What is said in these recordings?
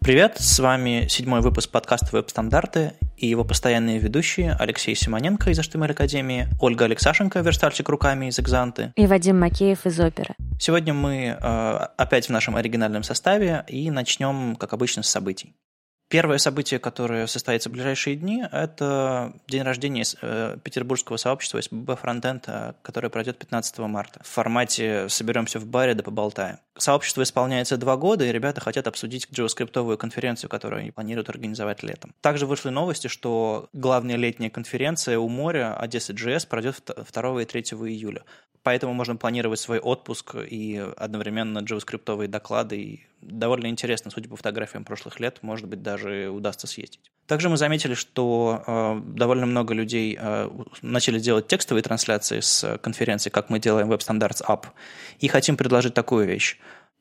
Привет, с вами седьмой выпуск подкаста «Веб-стандарты» и его постоянные ведущие Алексей Симоненко из HTML Академии, Ольга Алексашенко, верстальщик руками из Экзанты и Вадим Макеев из Оперы. Сегодня мы э, опять в нашем оригинальном составе и начнем, как обычно, с событий. Первое событие, которое состоится в ближайшие дни, это день рождения э, петербургского сообщества СББ Frontend, э, которое пройдет 15 марта. В формате «соберемся в баре да поболтаем». Сообщество исполняется два года, и ребята хотят обсудить джаваскриптовую конференцию, которую они планируют организовать летом. Также вышли новости, что главная летняя конференция у моря Одесса JS пройдет 2 и 3 июля поэтому можно планировать свой отпуск и одновременно джаваскриптовые доклады. И довольно интересно, судя по фотографиям прошлых лет, может быть, даже удастся съездить. Также мы заметили, что э, довольно много людей э, начали делать текстовые трансляции с конференции, как мы делаем Web Standards App, и хотим предложить такую вещь.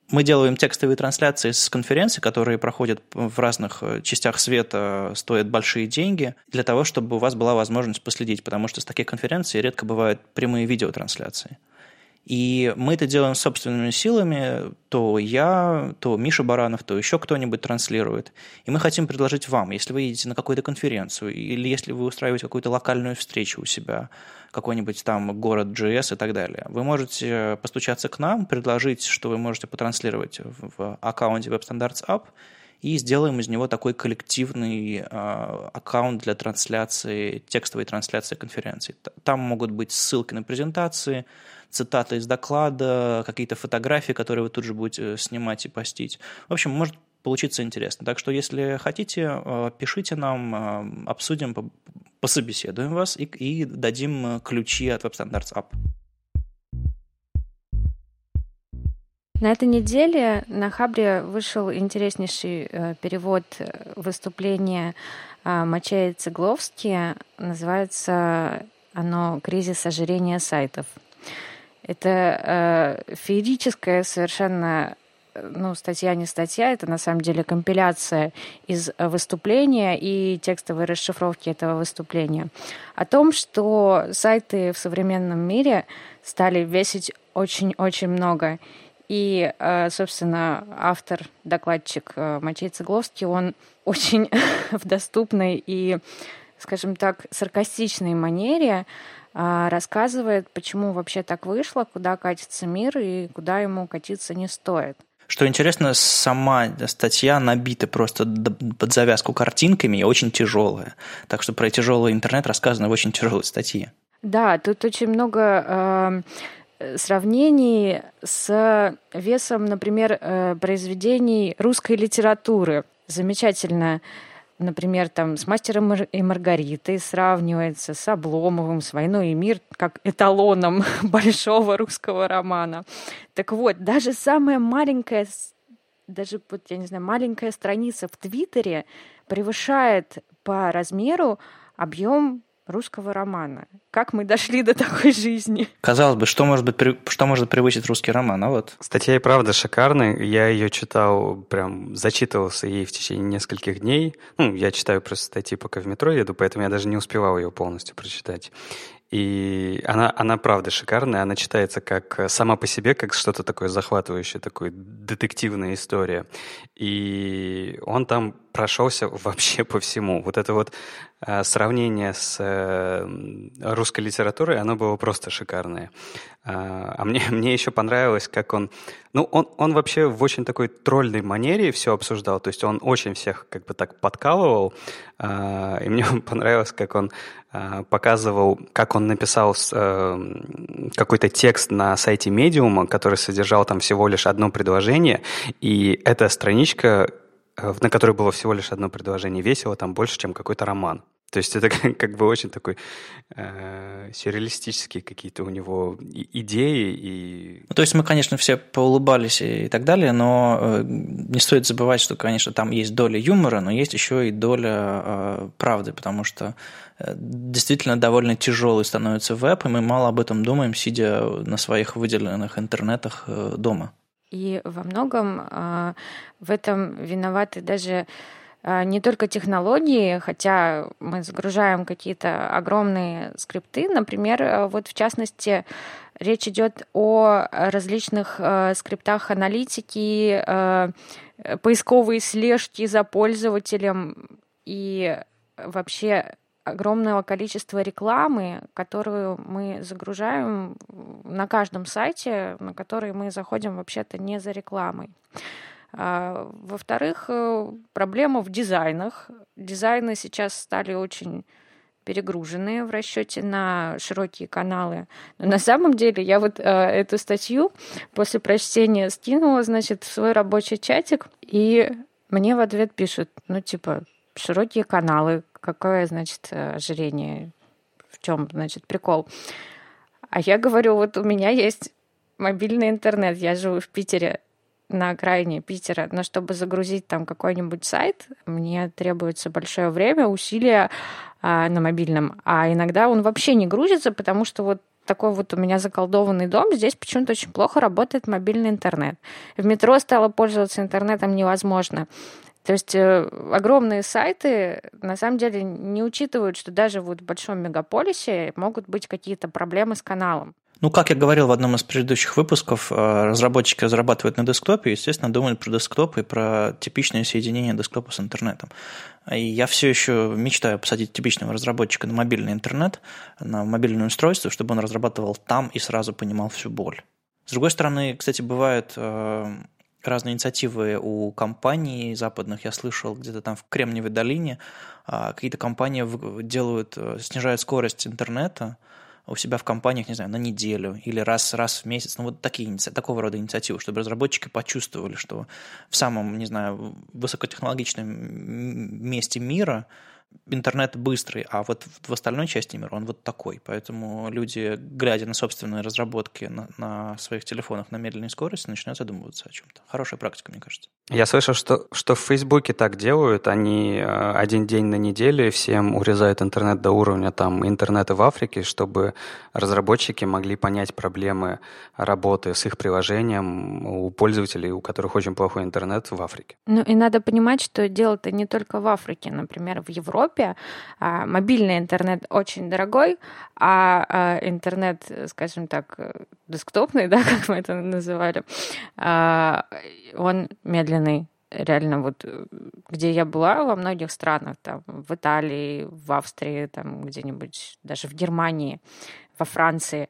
Мы делаем текстовые трансляции с конференций, которые проходят в разных э, частях света, стоят большие деньги, для того, чтобы у вас была возможность последить, потому что с таких конференций редко бывают прямые видеотрансляции. И мы это делаем собственными силами, то я, то Миша Баранов, то еще кто-нибудь транслирует. И мы хотим предложить вам, если вы едете на какую-то конференцию, или если вы устраиваете какую-то локальную встречу у себя, какой-нибудь там город GS и так далее, вы можете постучаться к нам, предложить, что вы можете потранслировать в аккаунте Web Standards App, и сделаем из него такой коллективный э, аккаунт для трансляции, текстовой трансляции конференции. Там могут быть ссылки на презентации, цитаты из доклада, какие-то фотографии, которые вы тут же будете э, снимать и постить. В общем, может получиться интересно. Так что, если хотите, э, пишите нам, э, обсудим, пособеседуем вас и, и дадим ключи от Web Standards App. На этой неделе на Хабре вышел интереснейший перевод выступления Мачея Цегловски. Называется оно «Кризис ожирения сайтов». Это э, феерическая совершенно ну, статья не статья, это на самом деле компиляция из выступления и текстовой расшифровки этого выступления. О том, что сайты в современном мире стали весить очень-очень много. И, э, собственно, автор, докладчик э, Матей Цегловский, он очень в доступной и, скажем так, саркастичной манере э, рассказывает, почему вообще так вышло, куда катится мир и куда ему катиться не стоит. Что интересно, сама статья набита просто под завязку картинками и очень тяжелая. Так что про тяжелый интернет рассказано в очень тяжелой статье. Да, тут очень много э, сравнений с весом, например, э, произведений русской литературы. Замечательно например, там с «Мастером и Маргаритой» сравнивается, с Обломовым, с «Войной и мир» как эталоном большого русского романа. Так вот, даже самая маленькая, даже, вот, я не знаю, маленькая страница в Твиттере превышает по размеру объем русского романа. Как мы дошли до такой жизни? Казалось бы, что может, быть, что может превысить русский роман, а вот? Статья и правда шикарная. Я ее читал, прям зачитывался ей в течение нескольких дней. Ну, я читаю просто статьи, пока в метро еду, поэтому я даже не успевал ее полностью прочитать. И она, она правда шикарная, она читается как э, сама по себе, как что-то такое захватывающее, такое детективная история. И он там прошелся вообще по всему. Вот это вот э, сравнение с э, русской литературой, оно было просто шикарное. А, а мне, мне еще понравилось, как он... Ну, он, он вообще в очень такой тролльной манере все обсуждал, то есть он очень всех как бы так подкалывал, а, и мне понравилось, как он а, показывал, как он написал э, какой-то текст на сайте Медиума, который содержал там всего лишь одно предложение, и эта страничка, на которой было всего лишь одно предложение, весила там больше, чем какой-то роман. То есть это как бы очень такой э, сюрреалистические какие-то у него идеи. И... Ну, то есть мы, конечно, все поулыбались и так далее, но э, не стоит забывать, что, конечно, там есть доля юмора, но есть еще и доля э, правды, потому что э, действительно довольно тяжелый становится веб, и мы мало об этом думаем, сидя на своих выделенных интернетах э, дома. И во многом э, в этом виноваты даже а, не только технологии, хотя мы загружаем какие-то огромные скрипты. Например, э, вот в частности, речь идет о различных скриптах аналитики, поисковые слежки за пользователем и вообще огромного количества рекламы, которую мы загружаем на каждом сайте, на который мы заходим вообще-то не за рекламой. А, во-вторых, э, проблема в дизайнах. Дизайны сейчас стали очень перегруженные в расчете на широкие каналы. Но на самом деле я вот э, эту статью после прочтения скинула, значит, в свой рабочий чатик, и мне в ответ пишут, ну, типа, широкие каналы, какое, значит, ожирение, в чем, значит, прикол. А я говорю, вот у меня есть мобильный интернет, я живу в Питере, на окраине Питера, но чтобы загрузить там какой-нибудь сайт, мне требуется большое время, усилия а, на мобильном. А иногда он вообще не грузится, потому что вот такой вот у меня заколдованный дом, здесь почему-то очень плохо работает мобильный интернет. В метро стало пользоваться интернетом невозможно. То есть э, огромные сайты на самом деле не учитывают, что даже вот в большом мегаполисе могут быть какие-то проблемы с каналом. Ну, как я говорил в одном из предыдущих выпусков, э, разработчики разрабатывают на десктопе, естественно, думают про десктоп и про типичное соединение десктопа с интернетом. И я все еще мечтаю посадить типичного разработчика на мобильный интернет, на мобильное устройство, чтобы он разрабатывал там и сразу понимал всю боль. С другой стороны, кстати, бывают э, разные инициативы у компаний западных. Я слышал где-то там в Кремниевой долине а, какие-то компании делают, э, снижают скорость интернета, у себя в компаниях, не знаю, на неделю или раз, раз в месяц. Ну, вот такие, такого рода инициативы, чтобы разработчики почувствовали, что в самом, не знаю, высокотехнологичном месте мира интернет быстрый, а вот в остальной части мира он вот такой. Поэтому люди, глядя на собственные разработки на, на своих телефонах на медленной скорости, начинают задумываться о чем-то. Хорошая практика, мне кажется. Я слышал, что, что в Фейсбуке так делают. Они э, один день на неделю всем урезают интернет до уровня там интернета в Африке, чтобы разработчики могли понять проблемы работы с их приложением у пользователей, у которых очень плохой интернет в Африке. Ну и надо понимать, что дело-то не только в Африке. Например, в Европе а, мобильный интернет очень дорогой, а, а интернет, скажем так, десктопный, да, как мы это называли, а, он медленный. Реально, вот где я была во многих странах, там, в Италии, в Австрии, там, где-нибудь, даже в Германии, во Франции,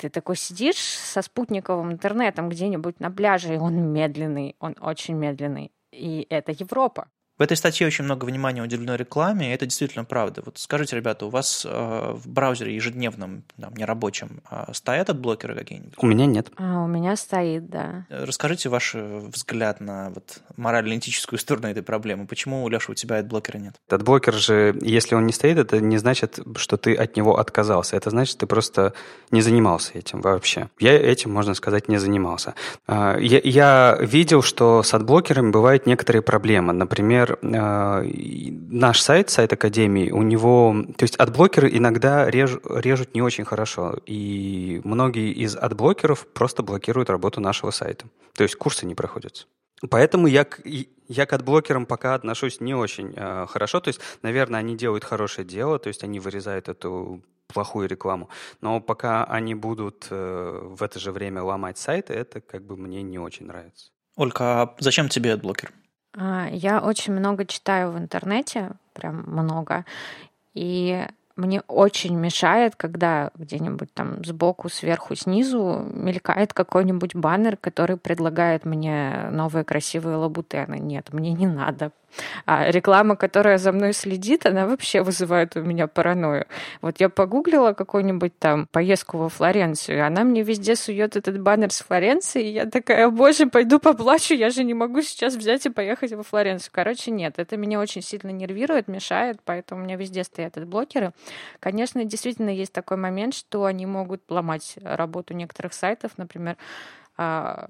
ты такой сидишь со спутниковым интернетом где-нибудь на пляже, и он медленный, он очень медленный. И это Европа. В этой статье очень много внимания уделено рекламе, и это действительно правда. Вот скажите, ребята, у вас э, в браузере ежедневном, там, нерабочем, э, стоят адблокеры какие-нибудь? У меня нет. А, у меня стоит, да. Расскажите ваш взгляд на вот, морально-этическую сторону этой проблемы. Почему, Леша, у тебя адблокера нет? Адблокер же, если он не стоит, это не значит, что ты от него отказался. Это значит, ты просто не занимался этим вообще. Я этим, можно сказать, не занимался. А, я, я видел, что с адблокерами бывают некоторые проблемы. Например, например, э, наш сайт, сайт Академии, у него... То есть адблокеры иногда реж, режут не очень хорошо, и многие из адблокеров просто блокируют работу нашего сайта. То есть курсы не проходятся. Поэтому я я к адблокерам пока отношусь не очень э, хорошо. То есть, наверное, они делают хорошее дело, то есть они вырезают эту плохую рекламу. Но пока они будут э, в это же время ломать сайты, это как бы мне не очень нравится. Ольга, а зачем тебе адблокер? А, я очень много читаю в интернете, прям много. И мне очень мешает, когда где-нибудь там сбоку, сверху, снизу мелькает какой-нибудь баннер, который предлагает мне новые красивые лабутены. Нет, мне не надо. А реклама, которая за мной следит, она вообще вызывает у меня паранойю. Вот я погуглила какую-нибудь там поездку во Флоренцию, и она мне везде сует этот баннер с Флоренции, и я такая, боже, пойду поплачу, я же не могу сейчас взять и поехать во Флоренцию. Короче, нет, это меня очень сильно нервирует, мешает, поэтому у меня везде стоят эти блокеры. Конечно, действительно есть такой момент, что они могут ломать работу некоторых сайтов, например,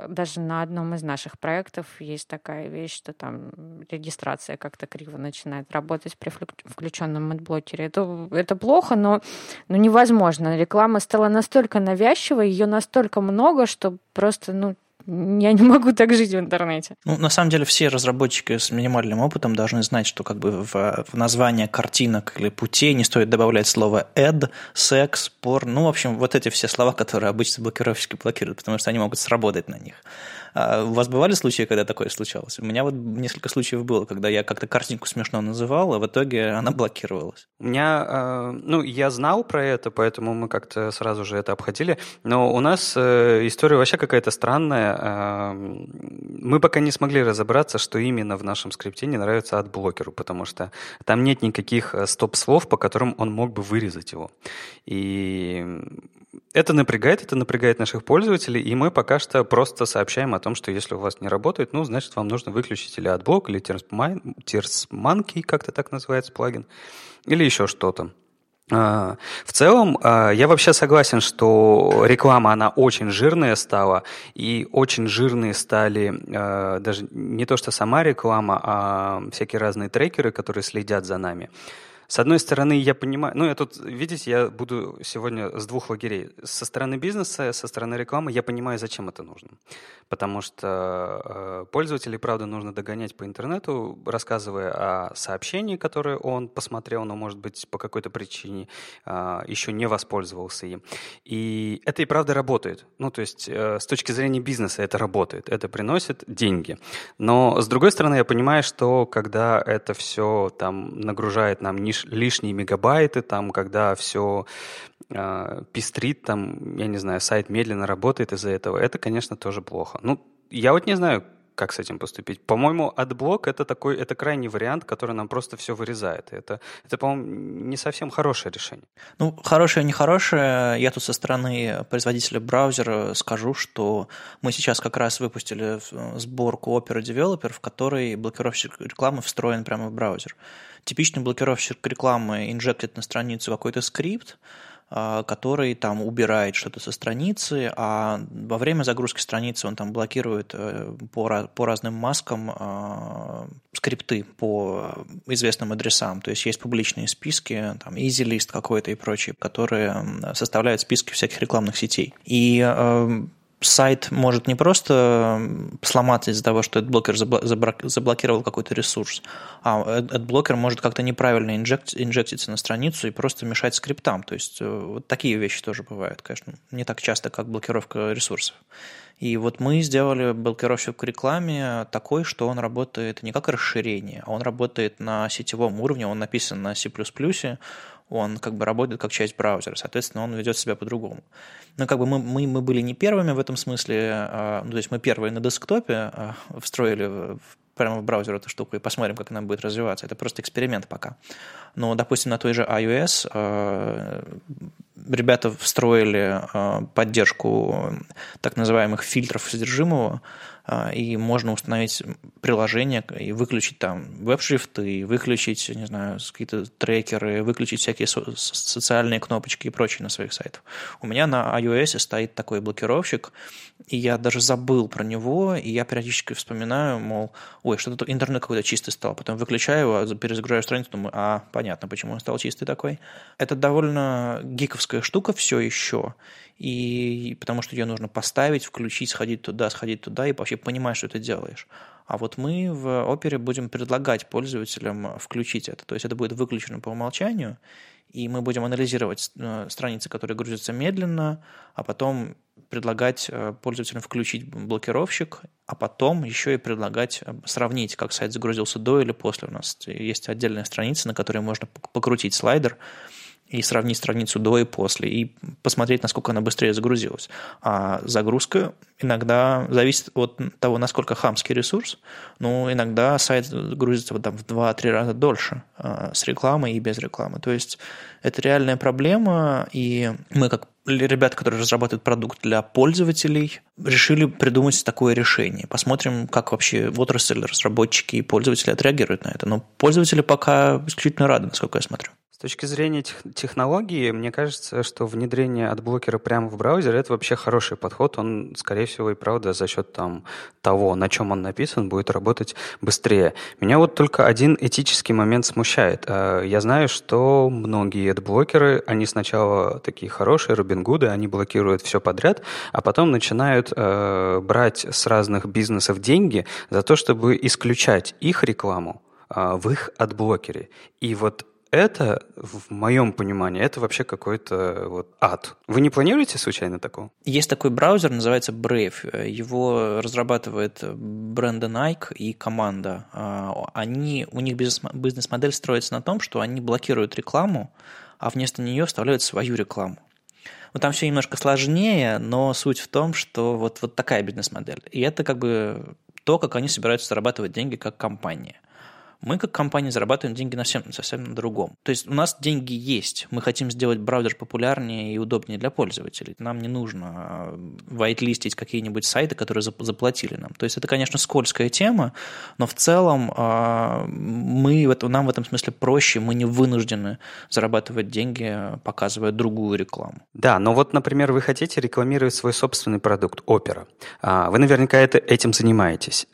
даже на одном из наших проектов есть такая вещь, что там регистрация как-то криво начинает работать при включенном адблокере. Это, это плохо, но, но невозможно. Реклама стала настолько навязчивой, ее настолько много, что просто ну, я не могу так жить в интернете. Ну, на самом деле, все разработчики с минимальным опытом должны знать, что как бы в, в название картинок или путей не стоит добавлять слово «эд», «секс», «порн». Ну, в общем, вот эти все слова, которые обычно блокировщики блокируют, потому что они могут сработать на них. А у вас бывали случаи, когда такое случалось? У меня вот несколько случаев было, когда я как-то картинку смешно называл, а в итоге она блокировалась. У меня, э, ну, я знал про это, поэтому мы как-то сразу же это обходили, но у нас э, история вообще какая-то странная. Э, мы пока не смогли разобраться, что именно в нашем скрипте не нравится от блокеру, потому что там нет никаких стоп-слов, по которым он мог бы вырезать его. И это напрягает, это напрягает наших пользователей, и мы пока что просто сообщаем о том, что если у вас не работает, ну, значит, вам нужно выключить или AdBlock, или Tears Monkey, как-то так называется плагин, или еще что-то. А, в целом, а, я вообще согласен, что реклама, она очень жирная стала, и очень жирные стали а, даже не то, что сама реклама, а всякие разные трекеры, которые следят за нами. С одной стороны, я понимаю, ну, я тут, видите, я буду сегодня с двух лагерей. Со стороны бизнеса, со стороны рекламы я понимаю, зачем это нужно. Потому что э, пользователей, правда, нужно догонять по интернету, рассказывая о сообщении, которое он посмотрел, но, может быть, по какой-то причине э, еще не воспользовался им. И это и правда работает. Ну, то есть, э, с точки зрения бизнеса это работает, это приносит деньги. Но, с другой стороны, я понимаю, что когда это все там нагружает нам ниш лишние мегабайты, там, когда все э, пестрит, там, я не знаю, сайт медленно работает из-за этого, это, конечно, тоже плохо. Ну, я вот не знаю, как с этим поступить. По-моему, adblock это такой, это крайний вариант, который нам просто все вырезает. Это, это по-моему, не совсем хорошее решение. Ну, хорошее, нехорошее. Я тут со стороны производителя браузера скажу, что мы сейчас как раз выпустили сборку Opera Developer, в которой блокировщик рекламы встроен прямо в браузер. Типичный блокировщик рекламы инжектит на страницу какой-то скрипт, который там убирает что-то со страницы, а во время загрузки страницы он там блокирует э, по, по разным маскам э, скрипты по известным адресам. То есть есть публичные списки, там EasyList какой-то и прочие, которые составляют списки всяких рекламных сетей. И э, сайт может не просто сломаться из-за того, что AdBlocker заблокировал какой-то ресурс, а AdBlocker может как-то неправильно инжект, инжектиться на страницу и просто мешать скриптам. То есть э, вот такие вещи тоже бывают, конечно, не так часто, как блокировка ресурсов. И вот мы сделали блокировщик к рекламе такой, что он работает не как расширение, а он работает на сетевом уровне, он написан на C++, он как бы работает как часть браузера, соответственно, он ведет себя по-другому. Но как бы мы, мы, мы были не первыми в этом смысле, а, ну, то есть мы первые на десктопе а, встроили в, прямо в браузер эту штуку и посмотрим, как она будет развиваться. Это просто эксперимент пока. Но, допустим, на той же iOS а, ребята встроили поддержку так называемых фильтров содержимого, а, и можно установить приложение и выключить там веб-шрифты, выключить, не знаю, какие-то трекеры, выключить всякие со- социальные кнопочки и прочее на своих сайтах. У меня на iOS стоит такой блокировщик, и я даже забыл про него, и я периодически вспоминаю, мол, ой, что-то интернет какой-то чистый стал, потом выключаю его, перезагружаю страницу, думаю, а, понятно, почему он стал чистый такой. Это довольно гиковская штука все еще, и потому что ее нужно поставить, включить, сходить туда, сходить туда, и вообще понимать, что ты делаешь. А вот мы в опере будем предлагать пользователям включить это. То есть это будет выключено по умолчанию, и мы будем анализировать э, страницы, которые грузятся медленно, а потом предлагать э, пользователям включить блокировщик, а потом еще и предлагать э, сравнить, как сайт загрузился до или после. У нас есть отдельная страница, на которой можно покрутить слайдер, и сравнить страницу до и после, и посмотреть, насколько она быстрее загрузилась. А загрузка иногда зависит от того, насколько хамский ресурс. Ну, иногда сайт грузится вот там в 2-3 раза дольше а, с рекламой и без рекламы. То есть это реальная проблема, и мы как ребята, которые разрабатывают продукт для пользователей, решили придумать такое решение. Посмотрим, как вообще отрасль, разработчики и пользователи отреагируют на это. Но пользователи пока исключительно рады, насколько я смотрю. Точки зрения тех, технологии, мне кажется, что внедрение адблокера прямо в браузер это вообще хороший подход. Он, скорее всего, и правда за счет там, того, на чем он написан, будет работать быстрее. Меня вот только один этический момент смущает. А, я знаю, что многие адблокеры, они сначала такие хорошие, Робин Гуды, они блокируют все подряд, а потом начинают э, брать с разных бизнесов деньги за то, чтобы исключать их рекламу а, в их адблокере. И вот это, в моем понимании, это вообще какой-то вот ад. Вы не планируете случайно такого? Есть такой браузер, называется Brave. Его разрабатывает Брендан Айк и команда. А, они, у них бизнес-модель строится на том, что они блокируют рекламу, а вместо нее вставляют свою рекламу. Ну, там все немножко сложнее, но суть в том, что вот, вот такая бизнес-модель. И это как бы то, как они собираются зарабатывать деньги как компания – мы как компания зарабатываем деньги на всем, совсем на другом. То есть у нас деньги есть. Мы хотим сделать браузер популярнее и удобнее для пользователей. Нам не нужно а, вайтлистить какие-нибудь сайты, которые заплатили нам. То есть это, конечно, скользкая тема, но в целом а, мы, нам в этом смысле проще, мы не вынуждены зарабатывать деньги, показывая другую рекламу. Да, но вот, например, вы хотите рекламировать свой собственный продукт, опера. А, вы наверняка это, этим занимаетесь.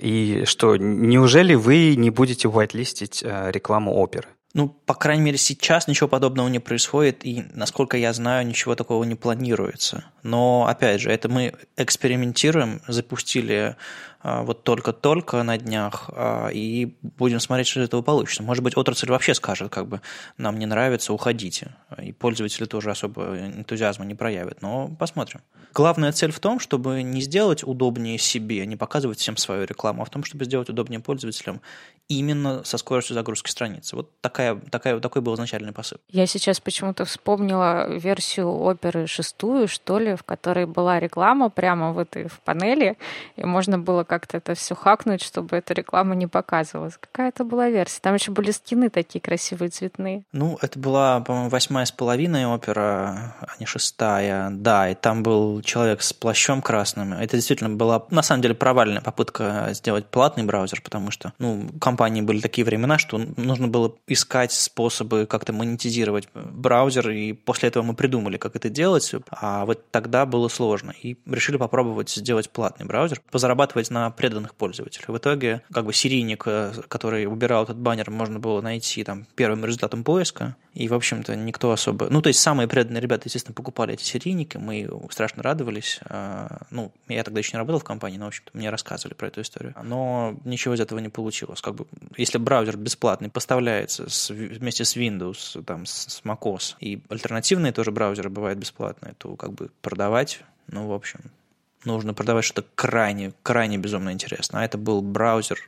И что, неужели Неужели вы не будете whitelistить э, рекламу оперы? Ну, по крайней мере, сейчас ничего подобного не происходит, и, насколько я знаю, ничего такого не планируется. Но, опять же, это мы экспериментируем, запустили вот только-только на днях, а, и будем смотреть, что из этого получится. Может быть, отрасль вообще скажет, как бы, нам не нравится, уходите. И пользователи тоже особо энтузиазма не проявят, но посмотрим. Главная цель в том, чтобы не сделать удобнее себе, не показывать всем свою рекламу, а в том, чтобы сделать удобнее пользователям именно со скоростью загрузки страницы. Вот такая, такая, такой был изначальный посыл. Я сейчас почему-то вспомнила версию оперы шестую, что ли, в которой была реклама прямо в этой в панели, и можно было как-то это все хакнуть, чтобы эта реклама не показывалась. Какая это была версия? Там еще были скины такие красивые, цветные. Ну, это была, по-моему, восьмая с половиной опера, а не шестая. Да, и там был человек с плащом красным. Это действительно была, на самом деле, провальная попытка сделать платный браузер, потому что, ну, компании были такие времена, что нужно было искать способы как-то монетизировать браузер, и после этого мы придумали, как это делать, а вот тогда было сложно. И решили попробовать сделать платный браузер, позарабатывать на на преданных пользователей. В итоге, как бы серийник, э, который убирал этот баннер, можно было найти там первым результатом поиска, и, в общем-то, никто особо... Ну, то есть самые преданные ребята, естественно, покупали эти серийники, мы страшно радовались. А, ну, я тогда еще не работал в компании, но, в общем-то, мне рассказывали про эту историю. Но ничего из этого не получилось. Как бы, если браузер бесплатный поставляется с, вместе с Windows, там, с macOS, и альтернативные тоже браузеры бывают бесплатные, то как бы продавать, ну, в общем, нужно продавать что-то крайне, крайне безумно интересно. А это был браузер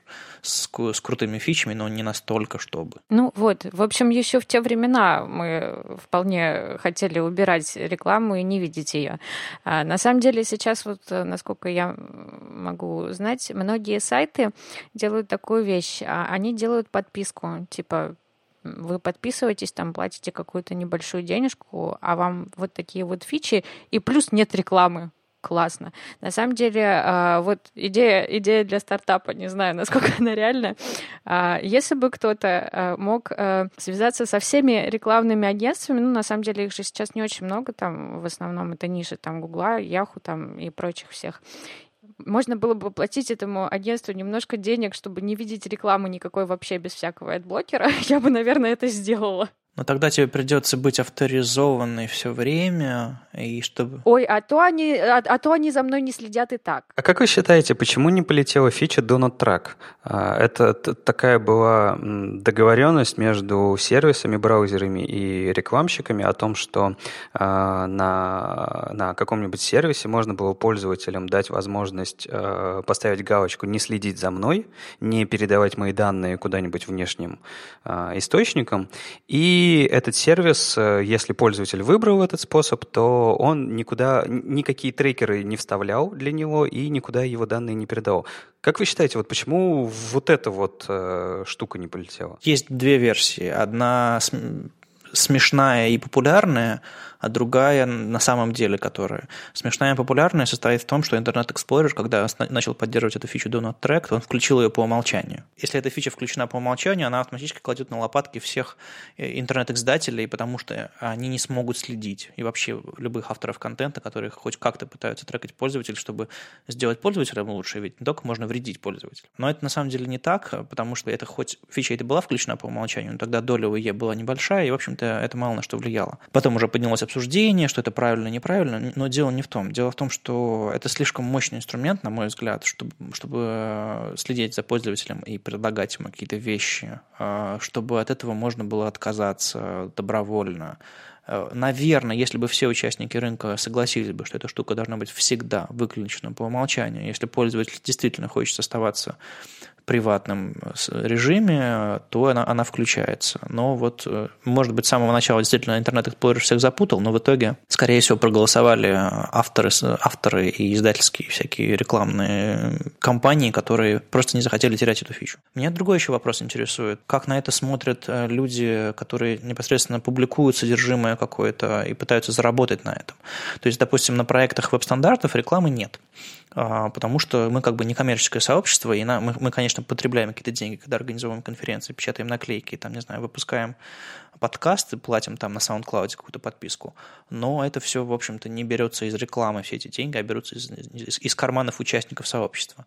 с, с крутыми фичами, но не настолько, чтобы. Ну вот, в общем, еще в те времена мы вполне хотели убирать рекламу и не видеть ее. А на самом деле сейчас, вот насколько я могу знать, многие сайты делают такую вещь. А они делают подписку, типа вы подписываетесь, там платите какую-то небольшую денежку, а вам вот такие вот фичи, и плюс нет рекламы классно. На самом деле, а, вот идея, идея для стартапа, не знаю, насколько она реальна. А, если бы кто-то а, мог связаться со всеми рекламными агентствами, ну, на самом деле их же сейчас не очень много, там в основном это ниши, там Гугла, Яху там и прочих всех. Можно было бы платить этому агентству немножко денег, чтобы не видеть рекламы никакой вообще без всякого адблокера. Я бы, наверное, это сделала. Но тогда тебе придется быть авторизованной все время, и чтобы... Ой, а то, они, а, а то они за мной не следят и так. А как вы считаете, почему не полетела фича Do Not Track? А, это такая была договоренность между сервисами, браузерами и рекламщиками о том, что а, на, на каком-нибудь сервисе можно было пользователям дать возможность а, поставить галочку «не следить за мной», не передавать мои данные куда-нибудь внешним источникам, и и этот сервис, э, если пользователь выбрал этот способ, то он никуда, никакие трекеры не вставлял для него и никуда его данные не передавал. Как вы считаете, вот почему вот эта вот э, штука не полетела? Есть две версии. Одна смешная и популярная, а другая на самом деле, которая смешная и популярная, состоит в том, что Internet Explorer, когда начал поддерживать эту фичу Do Not Track, он включил ее по умолчанию. Если эта фича включена по умолчанию, она автоматически кладет на лопатки всех э, интернет-издателей, потому что они не смогут следить. И вообще любых авторов контента, которые хоть как-то пытаются трекать пользователей, чтобы сделать пользователя лучше, ведь не только можно вредить пользователю. Но это на самом деле не так, потому что это хоть фича это была включена по умолчанию, но тогда доля у E была небольшая, и, в общем-то, это мало на что влияло. Потом уже поднялось что это правильно, неправильно, но дело не в том. Дело в том, что это слишком мощный инструмент, на мой взгляд, чтобы, чтобы следить за пользователем и предлагать ему какие-то вещи, а, чтобы от этого можно было отказаться добровольно. Э, наверное, если бы все участники рынка согласились бы, что эта штука должна быть всегда выключена по умолчанию, если пользователь действительно хочет оставаться приватном режиме, то она, она включается. Но вот, э, может быть, с самого начала действительно интернет Explorer всех запутал, но в итоге, скорее всего, проголосовали авторы, авторы и издательские всякие рекламные компании, которые просто не захотели терять эту фичу. Меня другой еще вопрос интересует. Как на это смотрят э, люди, которые непосредственно публикуют содержимое какое-то и пытаются заработать на этом? То есть, допустим, на проектах веб-стандартов рекламы нет. А, потому что мы как бы не коммерческое сообщество, и мы, мы, конечно, потребляем какие-то деньги, когда организовываем конференции, печатаем наклейки, там, не знаю, выпускаем подкасты, платим там на SoundCloud какую-то подписку, но это все, в общем-то, не берется из рекламы, все эти деньги, а берутся из, из, из карманов участников сообщества.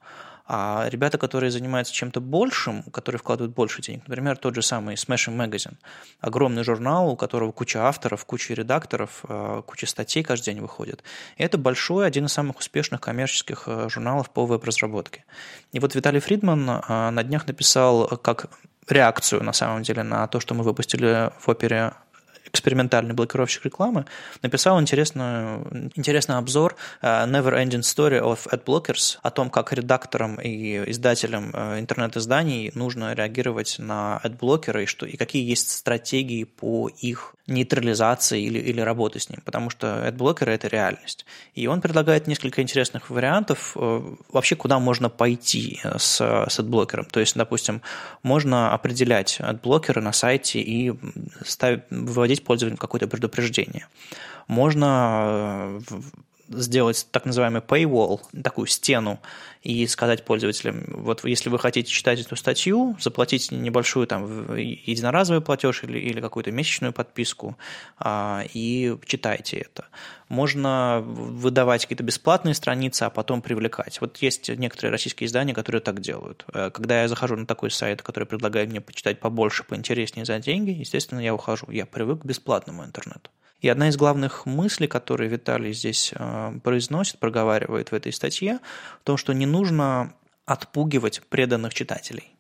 А ребята, которые занимаются чем-то большим, которые вкладывают больше денег, например, тот же самый Smashing Magazine, огромный журнал, у которого куча авторов, куча редакторов, э, куча статей каждый день выходит. И это большой, один из самых успешных коммерческих э, журналов по веб-разработке. И вот Виталий Фридман э, на днях написал как реакцию, на самом деле, на то, что мы выпустили в опере экспериментальный блокировщик рекламы, написал интересную, интересный обзор uh, Never Ending Story of Adblockers о том, как редакторам и издателям uh, интернет-изданий нужно реагировать на адблокеры и, что, и какие есть стратегии по их нейтрализации или, или работы с ним, потому что адблокеры – это реальность. И он предлагает несколько интересных вариантов uh, вообще, куда можно пойти с, с адблокером. То есть, допустим, можно определять адблокеры на сайте и ставить, выводить пользователям какое-то предупреждение. Можно э, сделать так называемый paywall, такую стену, и сказать пользователям, вот если вы хотите читать эту статью, заплатите небольшую там единоразовый платеж или, или какую-то месячную подписку а, и читайте это. Можно выдавать какие-то бесплатные страницы, а потом привлекать. Вот есть некоторые российские издания, которые так делают. Э, когда я захожу на такой сайт, который предлагает мне почитать побольше, поинтереснее за деньги, естественно, я ухожу. Я привык к бесплатному интернету. И одна из главных мыслей, которые Виталий здесь э, произносит, проговаривает в этой статье, в том, что не нужно отпугивать преданных читателей.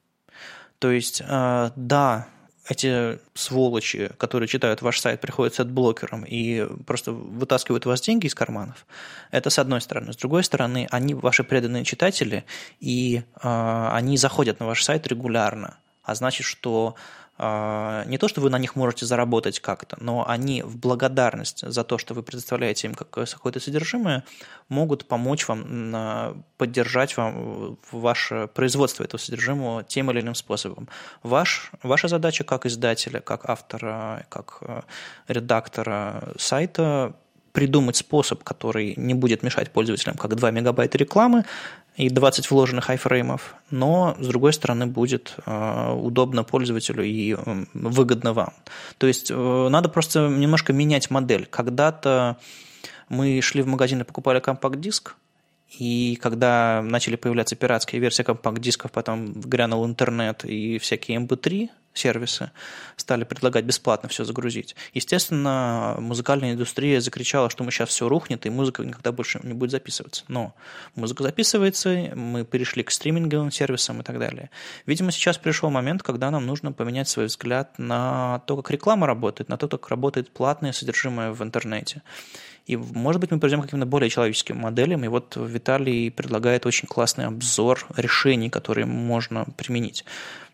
То есть, э, да, эти сволочи, которые читают ваш сайт, приходят с блокером и просто вытаскивают у вас деньги из карманов. Это с одной стороны. С другой стороны, они ваши преданные читатели, и э, они заходят на ваш сайт регулярно. А значит, что не то, что вы на них можете заработать как-то, но они в благодарность за то, что вы предоставляете им какое-то содержимое, могут помочь вам поддержать вам ваше производство этого содержимого тем или иным способом. Ваш, ваша задача как издателя, как автора, как э, редактора сайта придумать способ, который не будет мешать пользователям, как 2 мегабайта рекламы, и 20 вложенных айфреймов, но, с другой стороны, будет э, удобно пользователю и выгодно вам. То есть э, надо просто немножко менять модель. Когда-то мы шли в магазин и покупали компакт-диск, и когда начали появляться пиратские версии компакт-дисков, потом грянул интернет и всякие MP3 эм сервисы стали предлагать бесплатно все загрузить. Естественно, музыкальная индустрия закричала, что мы сейчас все рухнет, и музыка никогда больше не будет записываться. Но музыка записывается, мы перешли к стриминговым сервисам и так далее. Видимо, сейчас пришел момент, когда нам нужно поменять свой взгляд на то, как реклама работает, на то, как работает платное содержимое в интернете. И, может быть, мы придем к каким-то более человеческим моделям. И вот Виталий предлагает очень классный обзор решений, которые можно применить.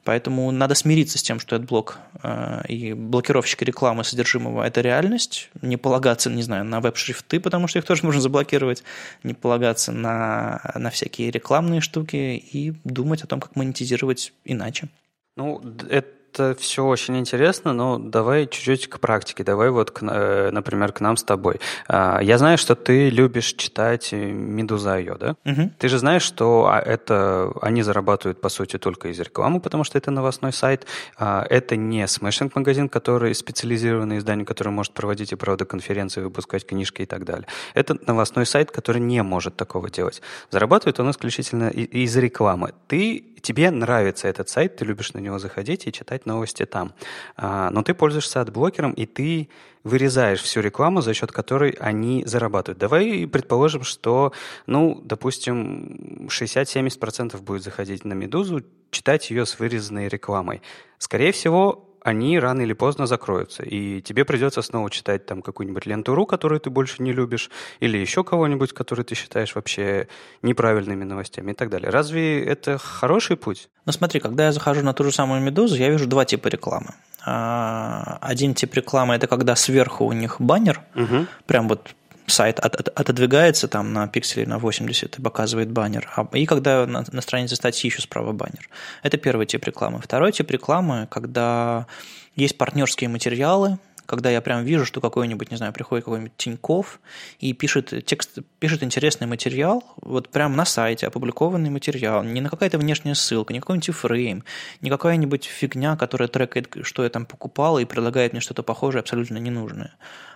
Поэтому надо смириться с тем, что AdBlock э, и блокировщики рекламы содержимого – это реальность. Не полагаться, не знаю, на веб-шрифты, потому что их тоже можно заблокировать. Не полагаться на, на всякие рекламные штуки и думать о том, как монетизировать иначе. Ну, это это все очень интересно, но давай чуть-чуть к практике. Давай вот, к, э, например, к нам с тобой. А, я знаю, что ты любишь читать Медуза.io, да? Угу. Ты же знаешь, что а, это они зарабатывают, по сути, только из рекламы, потому что это новостной сайт. А, это не смешинг-магазин, который специализированное издание, которое может проводить и правда конференции, выпускать книжки и так далее. Это новостной сайт, который не может такого делать. Зарабатывает он исключительно из рекламы. Ты тебе нравится этот сайт, ты любишь на него заходить и читать новости там. А, но ты пользуешься адблокером, и ты вырезаешь всю рекламу, за счет которой они зарабатывают. Давай предположим, что, ну, допустим, 60-70% будет заходить на «Медузу», читать ее с вырезанной рекламой. Скорее всего, они рано или поздно закроются, и тебе придется снова читать там какую-нибудь ленту.ру, которую ты больше не любишь, или еще кого-нибудь, который ты считаешь вообще неправильными новостями и так далее. Разве это хороший путь? Ну смотри, когда я захожу на ту же самую «Медузу», я вижу два типа рекламы. А, один тип рекламы – это когда сверху у них баннер, угу. прям вот сайт от, от, отодвигается там на пикселей на 80 и показывает баннер. А, и когда на, на странице статьи еще справа баннер. Это первый тип рекламы. Второй тип рекламы, когда есть партнерские материалы, когда я прям вижу, что какой-нибудь, не знаю, приходит какой-нибудь Тиньков и пишет текст, пишет интересный материал, вот прям на сайте опубликованный материал, не на какая-то внешняя ссылка, не какой-нибудь фрейм, не какая-нибудь фигня, которая трекает, что я там покупал и предлагает мне что-то похожее, абсолютно ненужное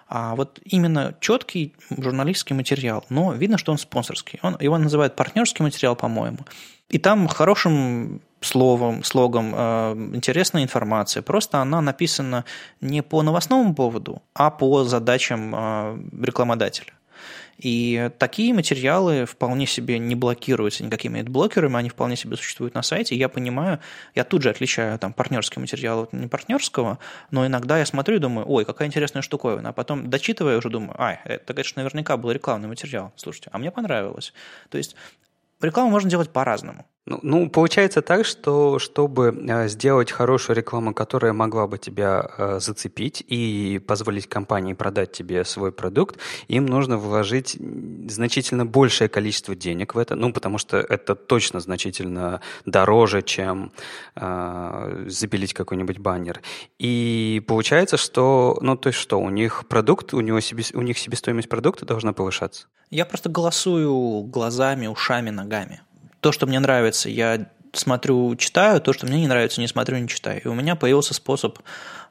а вот именно четкий журналистский материал. Но видно, что он спонсорский. Он, его называют партнерский материал, по-моему. И там хорошим словом, слогом э, интересная информация. Просто она написана не по новостному поводу, а по задачам э, рекламодателя. И такие материалы вполне себе не блокируются никакими блокерами, они вполне себе существуют на сайте. Я понимаю, я тут же отличаю там партнерский материал от непартнерского, но иногда я смотрю и думаю, ой, какая интересная штуковина, а потом дочитывая уже думаю, ай, это, конечно, наверняка был рекламный материал. Слушайте, а мне понравилось. То есть рекламу можно делать по-разному. Ну, ну, получается так, что чтобы э, сделать хорошую рекламу, которая могла бы тебя э, зацепить и позволить компании продать тебе свой продукт, им нужно вложить значительно большее количество денег в это, ну, потому что это точно значительно дороже, чем э, запилить какой-нибудь баннер. И получается, что, ну, то есть что, у них продукт, у, него себе, у них себестоимость продукта должна повышаться? Я просто голосую глазами, ушами, ногами то, что мне нравится, я смотрю, читаю, то, что мне не нравится, не смотрю, не читаю. И у меня появился способ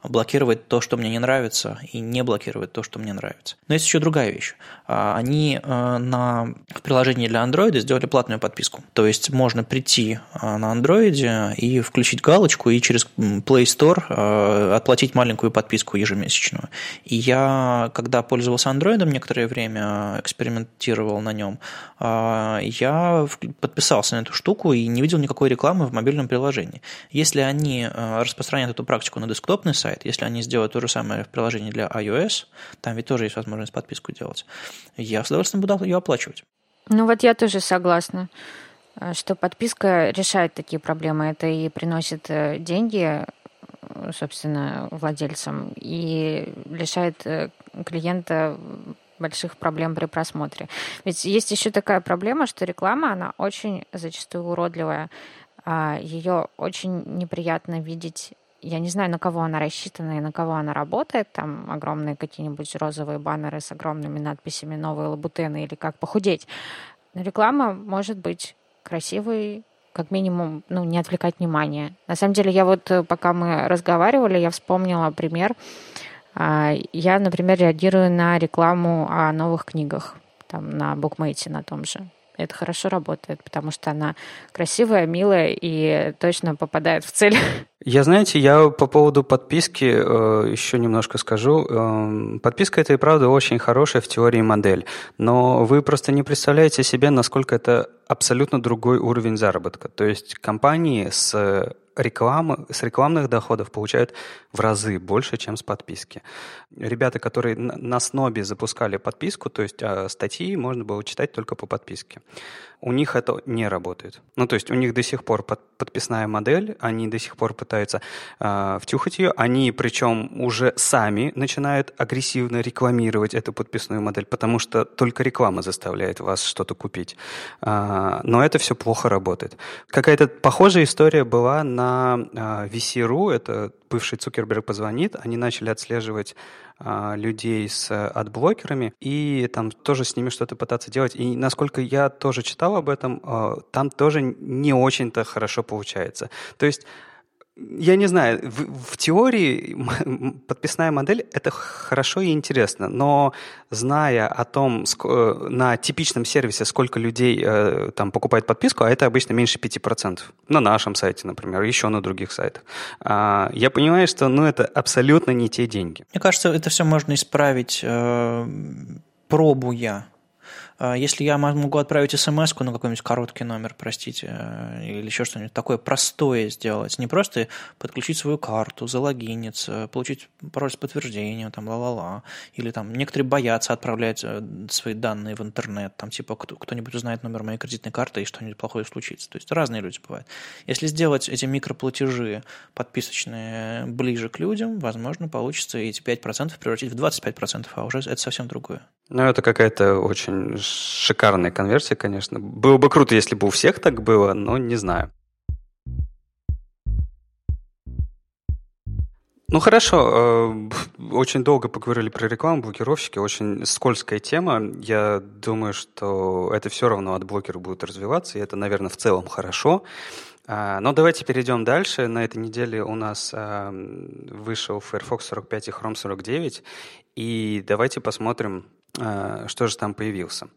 блокировать то, что мне не нравится, и не блокировать то, что мне нравится. Но есть еще другая вещь. А, они э, на приложении для Android сделали платную подписку. То есть можно прийти э, на Android и включить галочку, и через Play Store э, отплатить маленькую подписку ежемесячную. И я, когда пользовался Android некоторое время, экспериментировал на нем, я подписался на эту штуку и не видел никакой рекламы в мобильном приложении. Если они распространяют эту практику на десктопный сайт, сайт. Если они сделают то же самое в приложении для iOS, там ведь тоже есть возможность подписку делать, я с удовольствием буду ее оплачивать. Ну вот я тоже согласна, э, что подписка решает такие проблемы. Это и приносит э, деньги, э, собственно, владельцам, и лишает клиента больших проблем при просмотре. Ведь есть еще такая проблема, что реклама, она очень зачастую уродливая. А Ее очень неприятно видеть я не знаю, на кого она рассчитана и на кого она работает. Там огромные какие-нибудь розовые баннеры с огромными надписями «Новые лабутены» или «Как похудеть». Но реклама может быть красивой, как минимум, ну, не отвлекать внимание. На самом деле, я вот, э, пока мы разговаривали, я вспомнила пример. А, я, например, реагирую на рекламу о новых книгах, там, на букмейте на том же. Это хорошо работает, потому что она красивая, милая и точно попадает в цель. Я, знаете, я по поводу подписки э, еще немножко скажу. Э, подписка это и правда очень хорошая в теории модель, но вы просто не представляете себе, насколько это абсолютно другой уровень заработка. То есть компании с рекламы, с рекламных доходов получают в разы больше, чем с подписки. Ребята, которые на Снобе запускали подписку, то есть а, статьи можно было читать только по подписке. У них это не работает. Ну, то есть у них до сих пор под, подписная модель, они до сих пор пытаются э, втюхать ее. Они, причем, уже сами начинают агрессивно рекламировать эту подписную модель, потому что только реклама заставляет вас что-то купить. Э, но это все плохо работает. Какая-то похожая история была на э, vc.ru, это бывший Цукерберг позвонит, они начали отслеживать а, людей с адблокерами и там тоже с ними что-то пытаться делать. И насколько я тоже читал об этом, а, там тоже не очень-то хорошо получается. То есть я не знаю, в, в теории подписная модель это хорошо и интересно, но зная о том, ск- на типичном сервисе, сколько людей э, там покупает подписку, а это обычно меньше 5%, на нашем сайте, например, еще на других сайтах, э, я понимаю, что ну, это абсолютно не те деньги. Мне кажется, это все можно исправить, э, пробуя. а, если я могу отправить смс на какой-нибудь короткий номер, простите, э, или еще что-нибудь такое простое сделать, не просто подключить свою карту, залогиниться, получить пароль с подтверждением, там, ла-ла-ла, или там некоторые боятся отправлять э, свои данные в интернет, там, типа, кто-нибудь узнает номер моей кредитной карты и что-нибудь плохое случится. То есть разные люди бывают. Если сделать эти микроплатежи подписочные ближе к людям, возможно, получится эти 5% превратить в 25%, а уже это совсем другое. Ну, это какая-то очень шикарная конверсия, конечно. Было бы круто, если бы у всех так было, но не знаю. Ну хорошо, э, очень долго поговорили про рекламу, блокировщики, очень скользкая тема. Я думаю, что это все равно от блокера будет развиваться, и это, наверное, в целом хорошо. А, но давайте перейдем дальше. На этой неделе у нас э, вышел Firefox 45 и Chrome 49, и давайте посмотрим, что же там появился.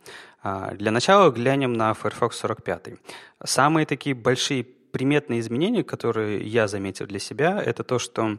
А, для начала глянем на Firefox 45. Самые такие большие приметные изменения, которые я заметил для себя, это то, что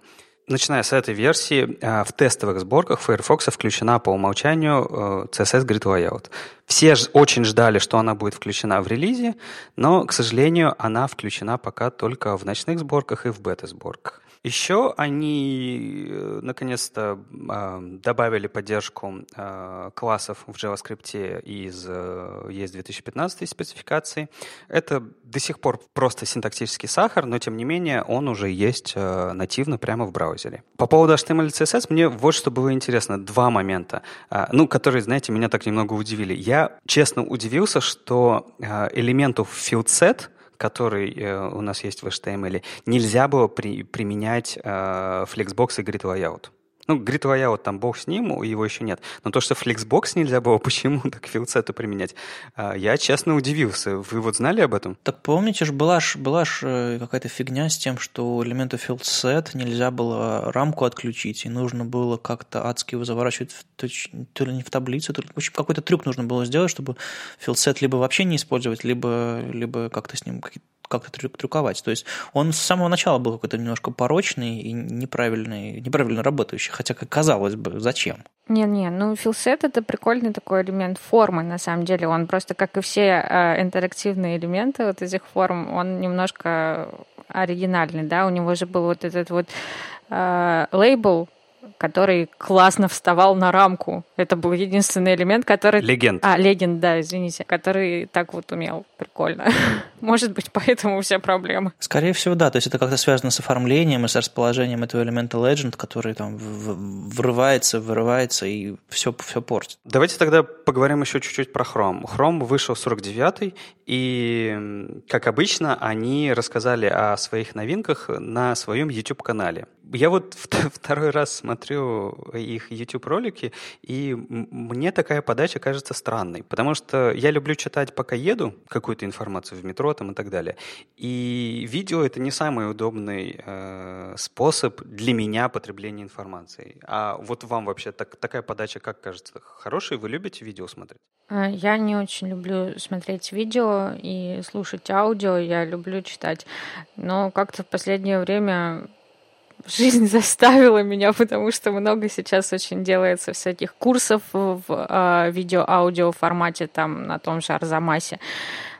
начиная с этой версии э, в тестовых сборках Firefox включена по умолчанию э, CSS Grid Layout. Все очень ждали, что она будет включена в релизе, но, к сожалению, она включена пока только в ночных сборках и в бета-сборках. Еще они э, наконец-то э, добавили поддержку э, классов в JavaScript из э, ES 2015 спецификации. Это до сих пор просто синтаксический сахар, но тем не менее он уже есть э, нативно прямо в браузере. По поводу HTML и CSS мне вот что было интересно. Два момента, э, ну, которые, знаете, меня так немного удивили. Я честно удивился, что э, элементу FieldSet — который э, у нас есть в HTML, нельзя было при, применять э, Flexbox и Grid Layout. Ну, Grid Layout, там бог с ним, его еще нет. Но то, что Flexbox нельзя было, почему так филдсету применять, э, я честно удивился. Вы вот знали об этом? Так помните же, была ж, была ж э, какая-то фигня с тем, что элементу филдсет нельзя было рамку отключить, и нужно было как-то адски его заворачивать в, то ли не в таблицу, то ли, в общем, какой-то трюк нужно было сделать, чтобы филдсет либо вообще не использовать, либо, либо как-то с ним как-то трюковать. То есть он с самого начала был какой-то немножко порочный и неправильный, неправильно работающий, хотя, как казалось бы, зачем? Не-не, ну филсет это прикольный такой элемент формы, на самом деле. Он просто, как и все э, интерактивные элементы вот этих форм, он немножко оригинальный, да, у него же был вот этот вот э, который классно вставал на рамку. Это был единственный элемент, который... Легенд. А, легенд, да, извините. Который так вот умел. Прикольно. Может быть, поэтому все проблемы. Скорее всего, да. То есть это как-то связано с оформлением и с расположением этого элемента legend, который там врывается, вырывается и все, все портит. Давайте тогда поговорим еще чуть-чуть про Chrome. Chrome вышел 49-й, и, как обычно, они рассказали о своих новинках на своем YouTube-канале. Я вот второй раз смотрю их YouTube-ролики, и мне такая подача кажется странной, потому что я люблю читать, пока еду, какую-то информацию в метро там и так далее. И видео — это не самый удобный э, способ для меня потребления информации. А вот вам вообще так, такая подача, как кажется, хорошая? Вы любите видео смотреть? А, я не очень люблю смотреть видео и слушать аудио, я люблю читать. Но как-то в последнее время жизнь заставила меня, потому что много сейчас очень делается всяких курсов в э, видео-аудио формате там на том же Арзамасе.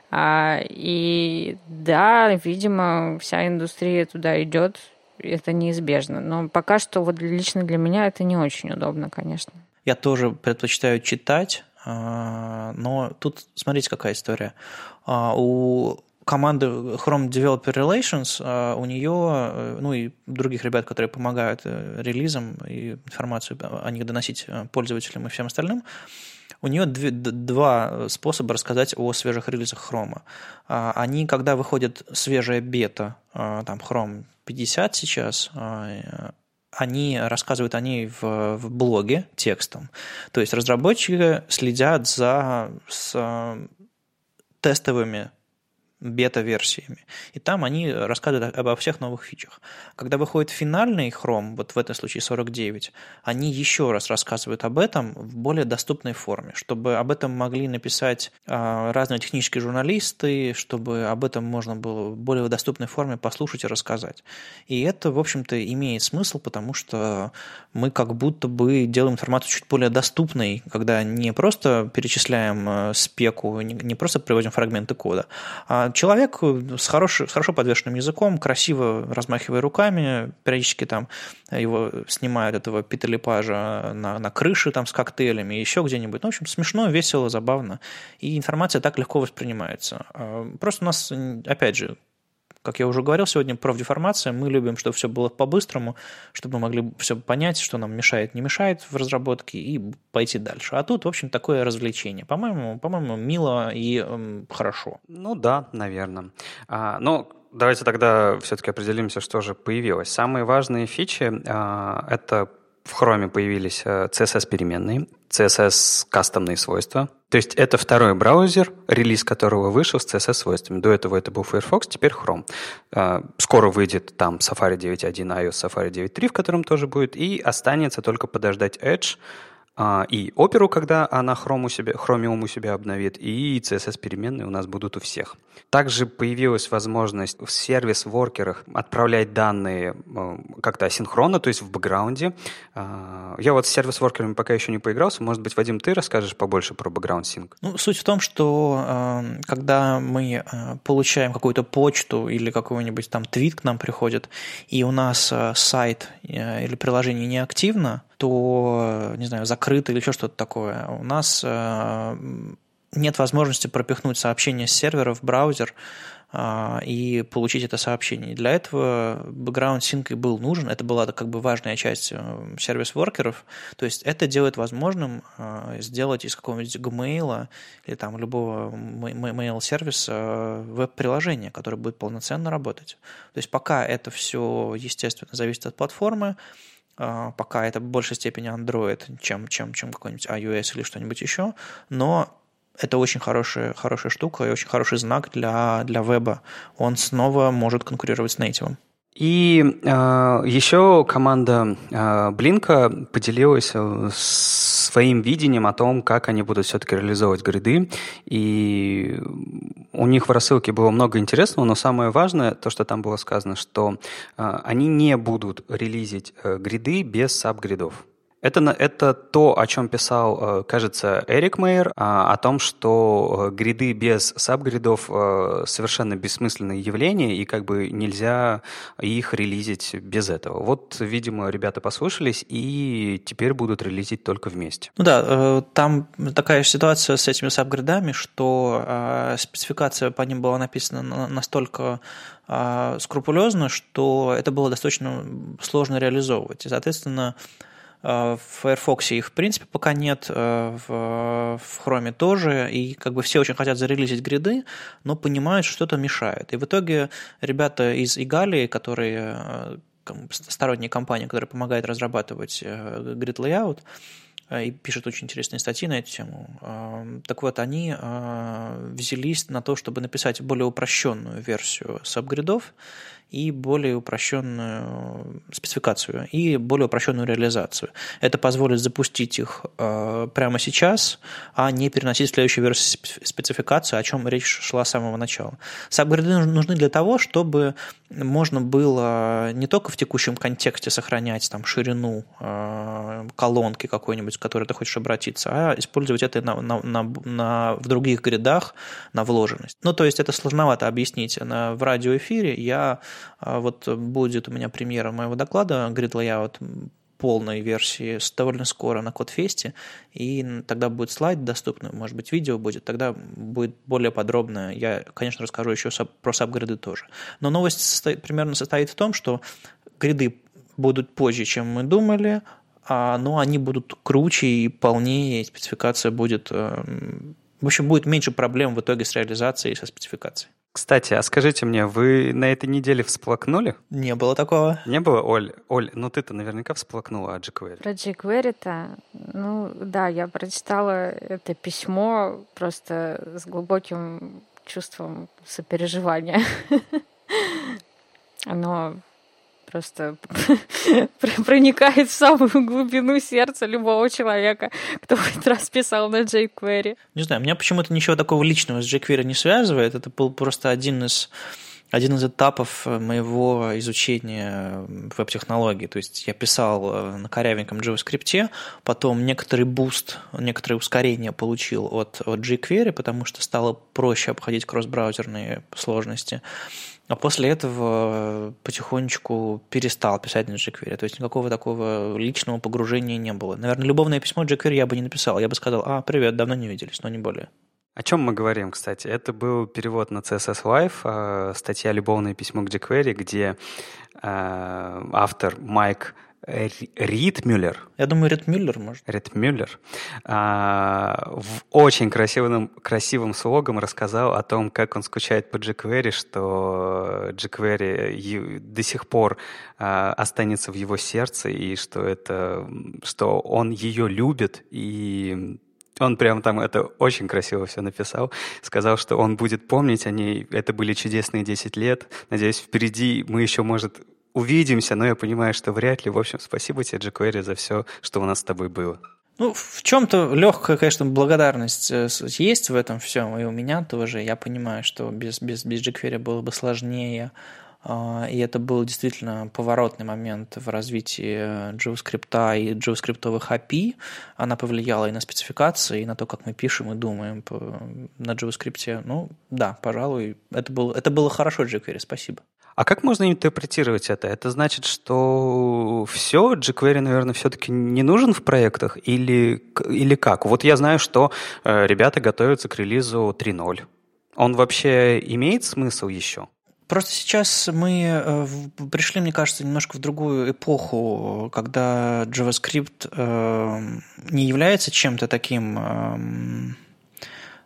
А, и да, видимо, вся индустрия туда идет, это неизбежно. Но пока что вот лично для меня это не очень удобно, конечно. Я тоже предпочитаю читать, а, но тут смотрите, какая история. А, у команды Chrome Developer Relations, а, у нее, ну и других ребят, которые помогают э, релизам и информацию о них доносить э, пользователям и всем остальным, у нее два способа рассказать о свежих релизах Chrome. А, они, когда выходит свежая бета, а, там Chrome 50 сейчас, они рассказывают о ней в, в блоге текстом. То есть разработчики следят за с, тестовыми бета-версиями. И там они рассказывают обо всех новых фичах. Когда выходит финальный Chrome, вот в этом случае 49, они еще раз рассказывают об этом в более доступной форме, чтобы об этом могли написать а, разные технические журналисты, чтобы об этом можно было в более доступной форме послушать и рассказать. И это, в общем-то, имеет смысл, потому что мы как будто бы делаем информацию чуть более доступной, когда не просто перечисляем э, спеку, не просто приводим фрагменты кода, а человек с, хороший, с хорошо подвешенным языком, красиво размахивая руками, периодически там его снимают этого питалипажа на, на крыше там с коктейлями, еще где-нибудь. Ну, в общем, смешно, весело, забавно. И информация так легко воспринимается. А, просто у нас, опять же, как я уже говорил сегодня, профдеформация. Мы любим, чтобы все было по-быстрому, чтобы мы могли все понять, что нам мешает, не мешает в разработке, и пойти дальше. А тут, в общем, такое развлечение. По-моему, по-моему, мило и эм, хорошо. Ну да, наверное. А, но давайте тогда все-таки определимся, что же появилось. Самые важные фичи а, это в Chrome появились CSS-переменные, э, CSS-кастомные свойства. То есть это второй браузер, релиз которого вышел с CSS-свойствами. До этого это был Firefox, теперь Chrome. Э, скоро выйдет там Safari 9.1, iOS Safari 9.3, в котором тоже будет, и останется только подождать Edge, а, и оперу, когда она Chrome у себя, Chromium у себя обновит, и CSS-переменные у нас будут у всех. Также появилась возможность в сервис-воркерах отправлять данные э, как-то асинхронно, то есть в бэкграунде. А, я вот с сервис-воркерами пока еще не поигрался. Может быть, Вадим, ты расскажешь побольше про бэкграунд синк? Ну, суть в том, что э, когда мы э, получаем какую-то почту или какой-нибудь там твит к нам приходит, и у нас сайт или приложение неактивно, то, не знаю, закрыто или еще что-то такое. У нас э, нет возможности пропихнуть сообщение с сервера в браузер э, и получить это сообщение. Для этого background sync и был нужен. Это была как бы важная часть э, сервис-воркеров. То есть это делает возможным сделать из какого-нибудь Gmail или там любого mail-сервиса веб-приложение, которое будет полноценно работать. То есть пока это все, естественно, зависит от платформы, пока это в большей степени Android, чем, чем, чем какой-нибудь iOS или что-нибудь еще, но это очень хорошая, хорошая штука и очень хороший знак для, для веба. Он снова может конкурировать с нейтивом. И э, еще команда э, Блинка поделилась э, своим видением о том, как они будут все-таки реализовывать гриды. И у них в рассылке было много интересного, но самое важное, то, что там было сказано, что э, они не будут релизить э, гриды без саб-гридов. Это, это то, о чем писал, э, кажется, Эрик Мейер, а, о том, что э, гриды без сабгридов э, совершенно бессмысленное явление, и как бы нельзя их релизить без этого. Вот, видимо, ребята послушались и теперь будут релизить только вместе. Ну да, там такая ситуация с этими сабгридами, что спецификация по ним была написана настолько скрупулезно, что это было достаточно сложно реализовывать. И, соответственно, в Firefox их, в принципе, пока нет, э, в, в Chrome тоже, и как бы все очень хотят зарелизить гриды, но понимают, что это мешает. И в итоге ребята из Игалии, которые э, сторонние компании, которая помогает разрабатывать grid layout, и пишет очень интересные статьи на эту тему. Так вот, они взялись на то, чтобы написать более упрощенную версию сабгридов, и более упрощенную спецификацию и более упрощенную реализацию. Это позволит запустить их э, прямо сейчас, а не переносить следующую версию спецификацию, о чем речь шла с самого начала. Сабгриды нужны для того, чтобы можно было не только в текущем контексте сохранять там, ширину э, колонки какой-нибудь, к которой ты хочешь обратиться, а использовать это на, на, на, на, в других гридах на вложенность. Ну, то есть это сложновато объяснить на, в радиоэфире. Я вот будет у меня премьера моего доклада Grid Layout полной версии довольно скоро на Кодфесте, и тогда будет слайд доступный, может быть, видео будет, тогда будет более подробно. Я, конечно, расскажу еще про сабгриды тоже. Но новость состоит, примерно состоит в том, что гриды будут позже, чем мы думали, а, но они будут круче и полнее, и спецификация будет... Эм, в общем, будет меньше проблем в итоге с реализацией и со спецификацией. Кстати, а скажите мне, вы на этой неделе всплакнули? Не было такого. Не было, Оль? Оль, ну ты-то наверняка всплакнула о jQuery. Про jQuery-то, ну да, я прочитала это письмо просто с глубоким чувством сопереживания. Оно просто проникает в самую глубину сердца любого человека, кто хоть раз писал на jQuery. Не знаю, меня почему-то ничего такого личного с jQuery не связывает. Это был просто один из один из этапов моего изучения веб-технологий. То есть я писал э, на корявеньком JavaScript, потом некоторый буст, некоторое ускорение получил от, от jQuery, потому что стало проще обходить кросс-браузерные сложности. А после этого потихонечку перестал писать на jQuery. То есть никакого такого личного погружения не было. Наверное, любовное письмо jQuery я бы не написал. Я бы сказал, а, привет, давно не виделись, но не более. О чем мы говорим, кстати? Это был перевод на CSS Live, э, статья «Любовное письмо к jQuery», где э, автор Майк Ритмюллер. Я думаю, Ритмюллер, может. Ритмюллер. А, в очень красивым, красивым слогом рассказал о том, как он скучает по jQuery, что jQuery до сих пор а, останется в его сердце, и что, это, что он ее любит, и он прям там это очень красиво все написал. Сказал, что он будет помнить о ней. Это были чудесные 10 лет. Надеюсь, впереди мы еще, может, увидимся, но я понимаю, что вряд ли. В общем, спасибо тебе, Джекуэри, за все, что у нас с тобой было. Ну, в чем-то легкая, конечно, благодарность э, есть в этом всем, и у меня тоже. Я понимаю, что без, без, без jQuery было бы сложнее, а, и это был действительно поворотный момент в развитии JavaScript и JavaScript API. Она повлияла и на спецификации, и на то, как мы пишем и думаем на JavaScript. Ну, да, пожалуй, это, был, это было хорошо jQuery, спасибо. А как можно интерпретировать это? Это значит, что все, jQuery, наверное, все-таки не нужен в проектах или, или как? Вот я знаю, что э, ребята готовятся к релизу 3.0. Он вообще имеет смысл еще? Просто сейчас мы э, пришли, мне кажется, немножко в другую эпоху, когда JavaScript э, не является чем-то таким эм,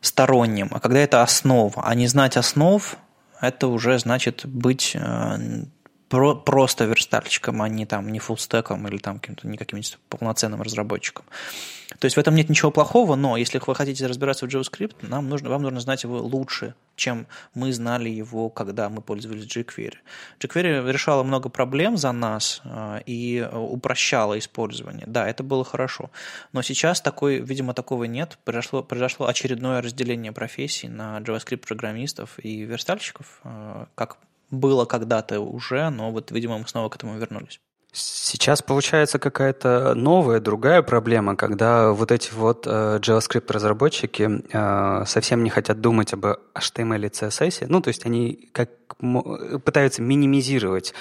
сторонним, а когда это основа. А не знать основ это уже значит быть э, про, просто верстальщиком, а не там не фуллстеком или там каким-то не каким-нибудь полноценным разработчиком. То есть в этом нет ничего плохого, но если вы хотите разбираться в JavaScript, нам нужно, вам нужно знать его лучше, чем мы знали его, когда мы пользовались jQuery. jQuery решала много проблем за нас э, и упрощала использование. Да, это было хорошо. Но сейчас такой, видимо, такого нет. Произошло, произошло очередное разделение профессий на JavaScript-программистов и верстальщиков, э, как было когда-то уже, но вот, видимо, мы снова к этому вернулись. Сейчас получается какая-то новая, другая проблема, когда вот эти вот э, JavaScript-разработчики э, совсем не хотят думать об HTML и CSS, ну, то есть они как пытаются минимизировать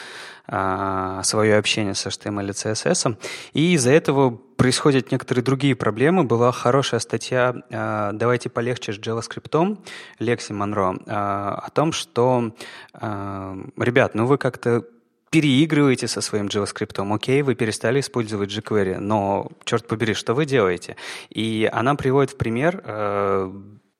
э, свое общение с HTML и CSS, и из-за этого происходят некоторые другие проблемы. Была хорошая статья э, «Давайте полегче с JavaScript» Лекси Монро э, о том, что, э, ребят, ну вы как-то переигрываете со своим JavaScript. Окей, вы перестали использовать jQuery, но, черт побери, что вы делаете? И она приводит в пример э,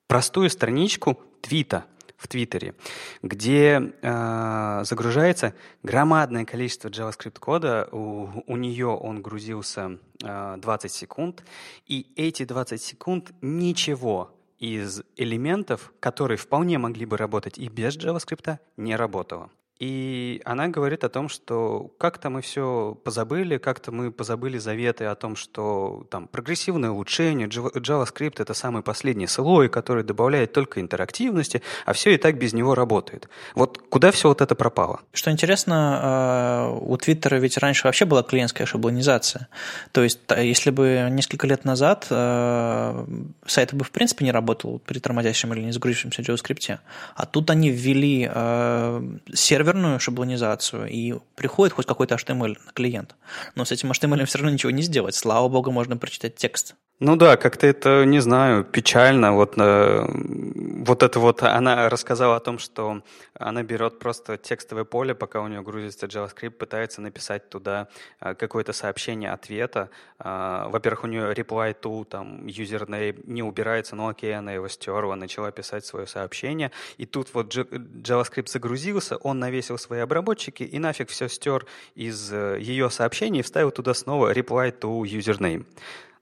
простую страничку твита в Твиттере, где э, загружается громадное количество JavaScript-кода. У, у нее он грузился э, 20 секунд, и эти 20 секунд ничего из элементов, которые вполне могли бы работать и без JavaScript, не работало. И она говорит о том, что как-то мы все позабыли, как-то мы позабыли заветы о том, что там прогрессивное улучшение, JavaScript — это самый последний слой, который добавляет только интерактивности, а все и так без него работает. Вот куда все вот это пропало? Что интересно, а, у Твиттера ведь раньше вообще была клиентская шаблонизация. То есть если бы несколько лет назад а, сайт бы в принципе не работал при тормозящем или не загрузившемся JavaScript, а тут они ввели а, сервис серверную шаблонизацию, и приходит хоть какой-то HTML на клиент. Но с этим HTML все равно ничего не сделать. Слава богу, можно прочитать текст. Ну да, как-то это, не знаю, печально. Вот, э, вот это вот, она рассказала о том, что она берет просто текстовое поле, пока у нее грузится JavaScript, пытается написать туда э, какое-то сообщение ответа. Э, во-первых, у нее reply to, там, username не убирается, ну окей, она его стерла, начала писать свое сообщение. И тут вот JavaScript загрузился, он навесил свои обработчики и нафиг все стер из э, ее сообщений и вставил туда снова reply to username.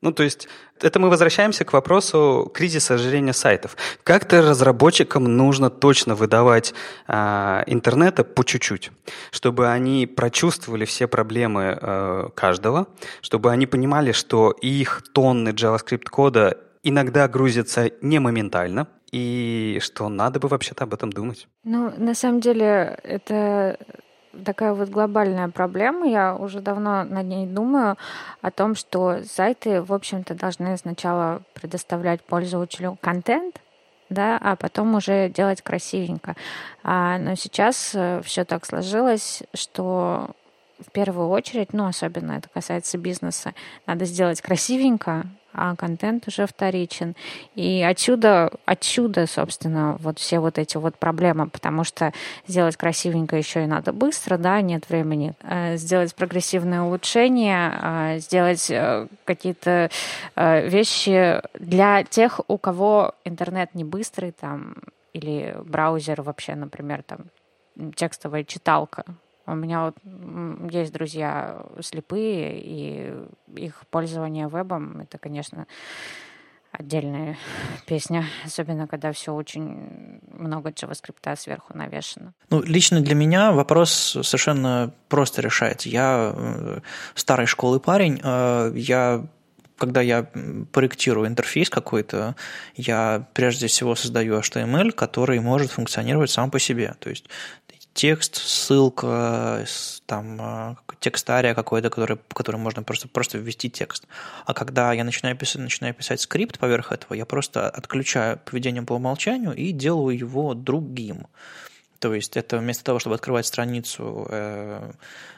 Ну, то есть это мы возвращаемся к вопросу кризиса ожирения сайтов. Как-то разработчикам нужно точно выдавать э, интернета по чуть-чуть, чтобы они прочувствовали все проблемы э, каждого, чтобы они понимали, что их тонны JavaScript кода иногда грузятся не моментально, и что надо бы вообще-то об этом думать. Ну, на самом деле, это такая вот глобальная проблема. Я уже давно над ней думаю о том, что сайты, в общем-то, должны сначала предоставлять пользователю контент, да, а потом уже делать красивенько. А, но сейчас э, все так сложилось, что в первую очередь, ну, особенно это касается бизнеса, надо сделать красивенько, а контент уже вторичен. И отсюда, отсюда, собственно, вот все вот эти вот проблемы, потому что сделать красивенько еще и надо быстро, да, нет времени. Э, сделать прогрессивные улучшения, э, сделать э, какие-то вещи для тех, у кого интернет не быстрый, там, или браузер вообще, например, там, текстовая читалка, у меня вот есть друзья слепые, и их пользование вебом это, конечно, отдельная песня, особенно когда все очень много JavaScript сверху навешено. Ну, лично для меня вопрос совершенно просто решается. Я э, старой школы парень, э, я когда я проектирую интерфейс какой-то, я прежде всего создаю HTML, который может функционировать сам по себе. То есть текст, ссылка, там а, текстария какой-то, который, который можно просто, просто ввести текст. А когда я начинаю писать, начинаю писать скрипт поверх этого, я просто отключаю поведение по умолчанию и делаю его другим. То есть это вместо того, чтобы открывать страницу, э,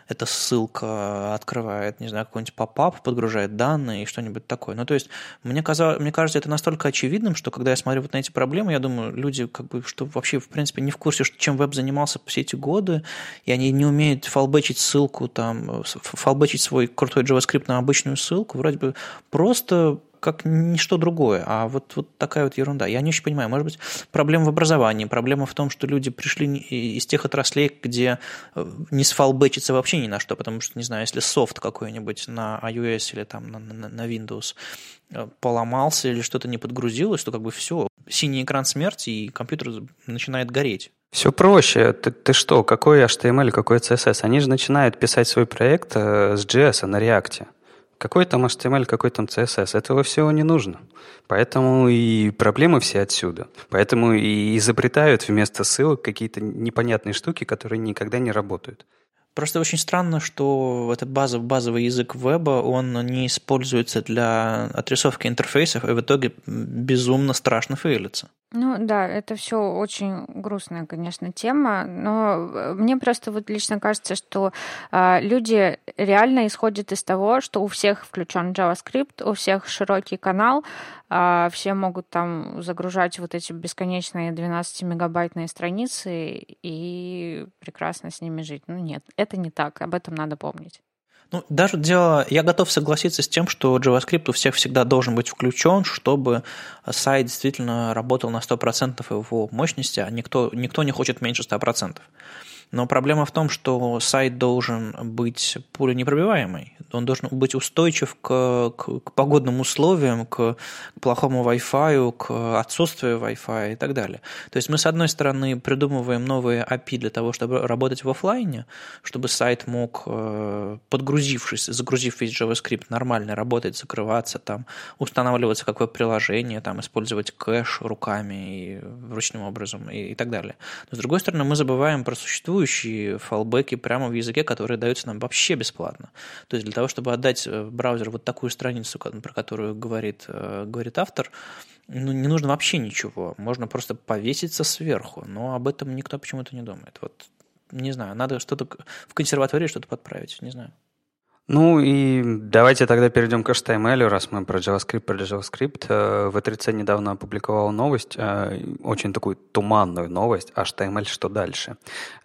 эта ссылка открывает, не знаю, какой-нибудь попап, подгружает данные и что-нибудь такое. Ну, то есть мне, казалось, мне кажется, это настолько очевидным, что когда я смотрю вот на эти проблемы, я думаю, люди как бы, что вообще, в принципе, не в курсе, чем веб занимался все эти годы, и они не умеют фалбечить ссылку, там, фалбечить свой крутой JavaScript на обычную ссылку, вроде бы просто как ничто другое, а вот, вот такая вот ерунда. Я не очень понимаю, может быть, проблема в образовании, проблема в том, что люди пришли из тех отраслей, где э, не сфалбечится вообще ни на что, потому что, не знаю, если софт какой-нибудь на iOS или там на, на, на Windows э, поломался или что-то не подгрузилось, то как бы все, синий экран смерти, и компьютер начинает гореть. Все проще. Ты, ты что, какой HTML, какой CSS? Они же начинают писать свой проект э, с JS на React. Какой там HTML, какой там CSS? Этого всего не нужно. Поэтому и проблемы все отсюда. Поэтому и изобретают вместо ссылок какие-то непонятные штуки, которые никогда не работают. Просто очень странно, что этот базов, базовый язык веба, он не используется для отрисовки интерфейсов, и в итоге безумно страшно фейлится. Ну да, это все очень грустная, конечно, тема, но э, мне просто вот лично кажется, что э, люди реально исходят из того, что у всех включен JavaScript, у всех широкий канал, все могут там загружать вот эти бесконечные 12-мегабайтные страницы и прекрасно с ними жить. Ну нет, это не так, об этом надо помнить. Ну, даже дело, я готов согласиться с тем, что JavaScript у всех всегда должен быть включен, чтобы сайт действительно работал на 100% его мощности, а никто, никто не хочет меньше 100%. Но проблема в том, что сайт должен быть пуленепробиваемый. Он должен быть устойчив к, к, к погодным условиям, к, к плохому Wi-Fi, к отсутствию Wi-Fi и так далее. То есть мы, с одной стороны, придумываем новые API для того, чтобы работать в офлайне, чтобы сайт мог, э, подгрузившись, загрузив весь JavaScript, нормально работать, закрываться, там, устанавливаться как веб-приложение, там, использовать кэш руками и ручным образом и, и так далее. Но, с другой стороны, мы забываем про существующие существующие фалбеки прямо в языке, которые даются нам вообще бесплатно. То есть для того, чтобы отдать э, в браузер вот такую страницу, про которую говорит, э, говорит автор, ну, не нужно вообще ничего. Можно просто повеситься сверху, но об этом никто почему-то не думает. Вот не знаю, надо что-то в консерватории что-то подправить, не знаю. Ну и давайте тогда перейдем к HTML, раз мы про JavaScript, про JavaScript. V3C э, недавно опубликовал новость, э, очень такую туманную новость, HTML что дальше.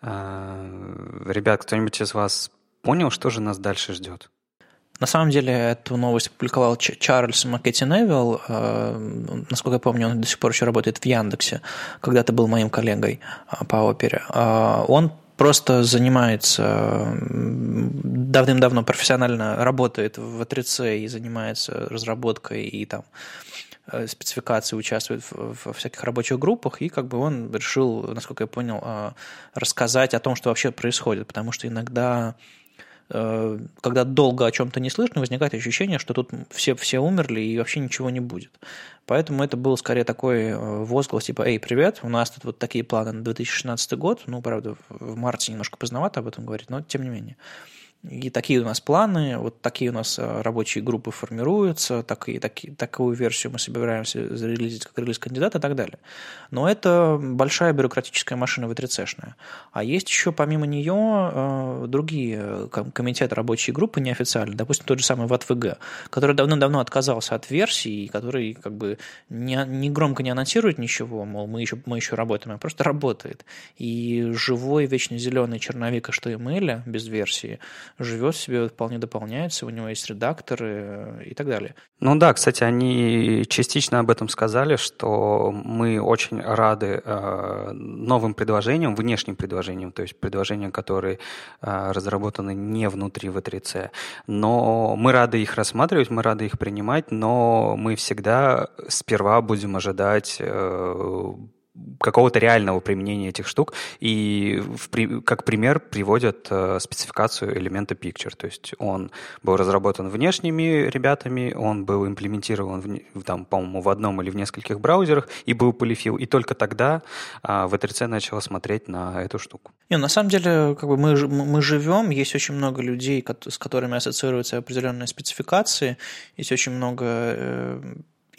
Э, ребят, кто-нибудь из вас понял, что же нас дальше ждет? На самом деле эту новость опубликовал Чарльз Маккетти Невилл. Насколько я помню, он до сих пор еще работает в Яндексе. Когда-то был моим коллегой по опере. Он просто занимается давным-давно профессионально работает в А3C и занимается разработкой и там э, спецификации участвует в, в всяких рабочих группах, и как бы он решил, насколько я понял, э, рассказать о том, что вообще происходит, потому что иногда когда долго о чем-то не слышно, возникает ощущение, что тут все, все умерли и вообще ничего не будет. Поэтому это был скорее такой э, возглас типа «Эй, привет, у нас тут вот такие планы на 2016 год». Ну, правда, в марте немножко поздновато об этом говорить, но тем не менее. И такие у нас планы, вот такие у нас э, рабочие группы формируются, такие, такие, такую версию мы собираемся зарелизить как релиз-кандидат и так далее. Но это большая бюрократическая машина V3C-шная. А есть еще помимо нее э, другие комитеты рабочие группы неофициальные, допустим, тот же самый ВАТВГ, который давно-давно отказался от версии, который как бы не, не громко не анонсирует ничего, мол, мы еще, мы еще работаем, а просто работает. И живой, вечно зеленый черновик HTML без версии – живет себе, вполне дополняется, у него есть редакторы э, и так далее. Ну да, кстати, они частично об этом сказали, что мы очень рады э, новым предложениям, внешним предложениям, то есть предложениям, которые э, разработаны не внутри V3C. Но мы рады их рассматривать, мы рады их принимать, но мы всегда сперва будем ожидать какого-то реального применения этих штук. И в, как пример приводят э, спецификацию элемента Picture. То есть он был разработан внешними ребятами, он был имплементирован, в, там, по-моему, в одном или в нескольких браузерах и был полифил. И только тогда э, V3C начала смотреть на эту штуку. Не, на самом деле, как бы мы, мы живем, есть очень много людей, с которыми ассоциируются определенные спецификации, есть очень много э,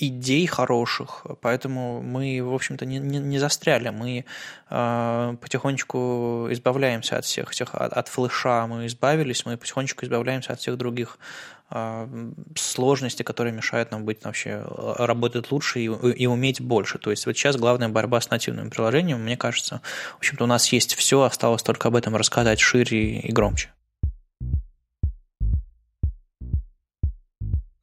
идей хороших, поэтому мы, в общем-то, не, не, не застряли, мы э, потихонечку избавляемся от всех этих, от, от флеша мы избавились, мы потихонечку избавляемся от всех других э, сложностей, которые мешают нам быть вообще работать лучше и, и уметь больше. То есть вот сейчас главная борьба с нативным приложением, мне кажется, в общем-то, у нас есть все, осталось только об этом рассказать шире и громче.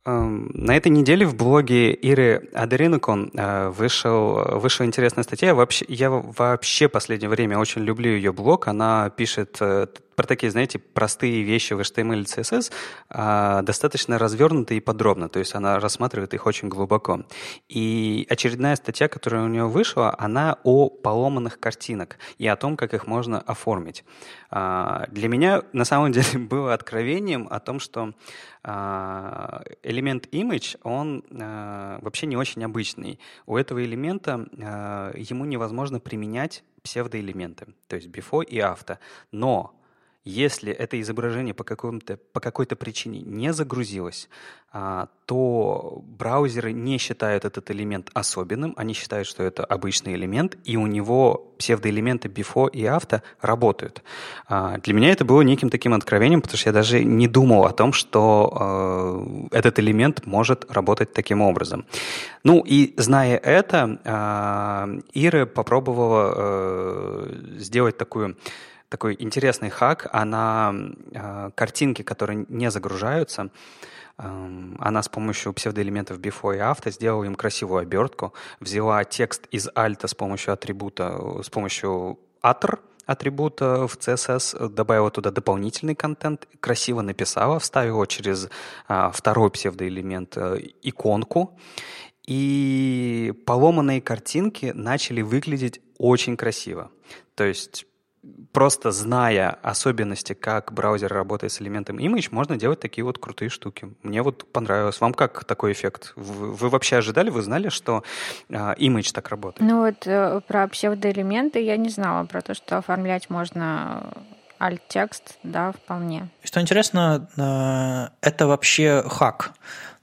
На этой неделе в блоге Иры Адеринукон э, вышел, вышла интересная статья. Вообще, я вообще последнее время очень люблю ее блог. Она пишет э, про такие, знаете, простые вещи в HTML и CSS а, достаточно развернуто и подробно, то есть она рассматривает их очень глубоко. И очередная статья, которая у нее вышла, она о поломанных картинок и о том, как их можно оформить. А, для меня на самом деле было откровением о том, что а, элемент image, он а, вообще не очень обычный. У этого элемента а, ему невозможно применять псевдоэлементы, то есть before и after. Но если это изображение по, какому-то, по какой-то причине не загрузилось, а, то браузеры не считают этот элемент особенным, они считают, что это обычный элемент, и у него псевдоэлементы before и after работают. А, для меня это было неким таким откровением, потому что я даже не думал о том, что а, этот элемент может работать таким образом. Ну и зная это, Ира попробовала сделать такую такой интересный хак, она э, картинки, которые не загружаются, э, она с помощью псевдоэлементов before и after сделала им красивую обертку, взяла текст из альта с помощью атрибута, с помощью atr, атрибута в CSS, добавила туда дополнительный контент, красиво написала, вставила через а, второй псевдоэлемент а, иконку, и поломанные картинки начали выглядеть очень красиво. То есть просто зная особенности, как браузер работает с элементом image, можно делать такие вот крутые штуки. Мне вот понравилось. Вам как такой эффект? Вы, вы вообще ожидали, вы знали, что э, image так работает? Ну вот э, про псевдоэлементы я не знала, про то, что оформлять можно alt-текст, да, вполне. Что интересно, э, это вообще хак.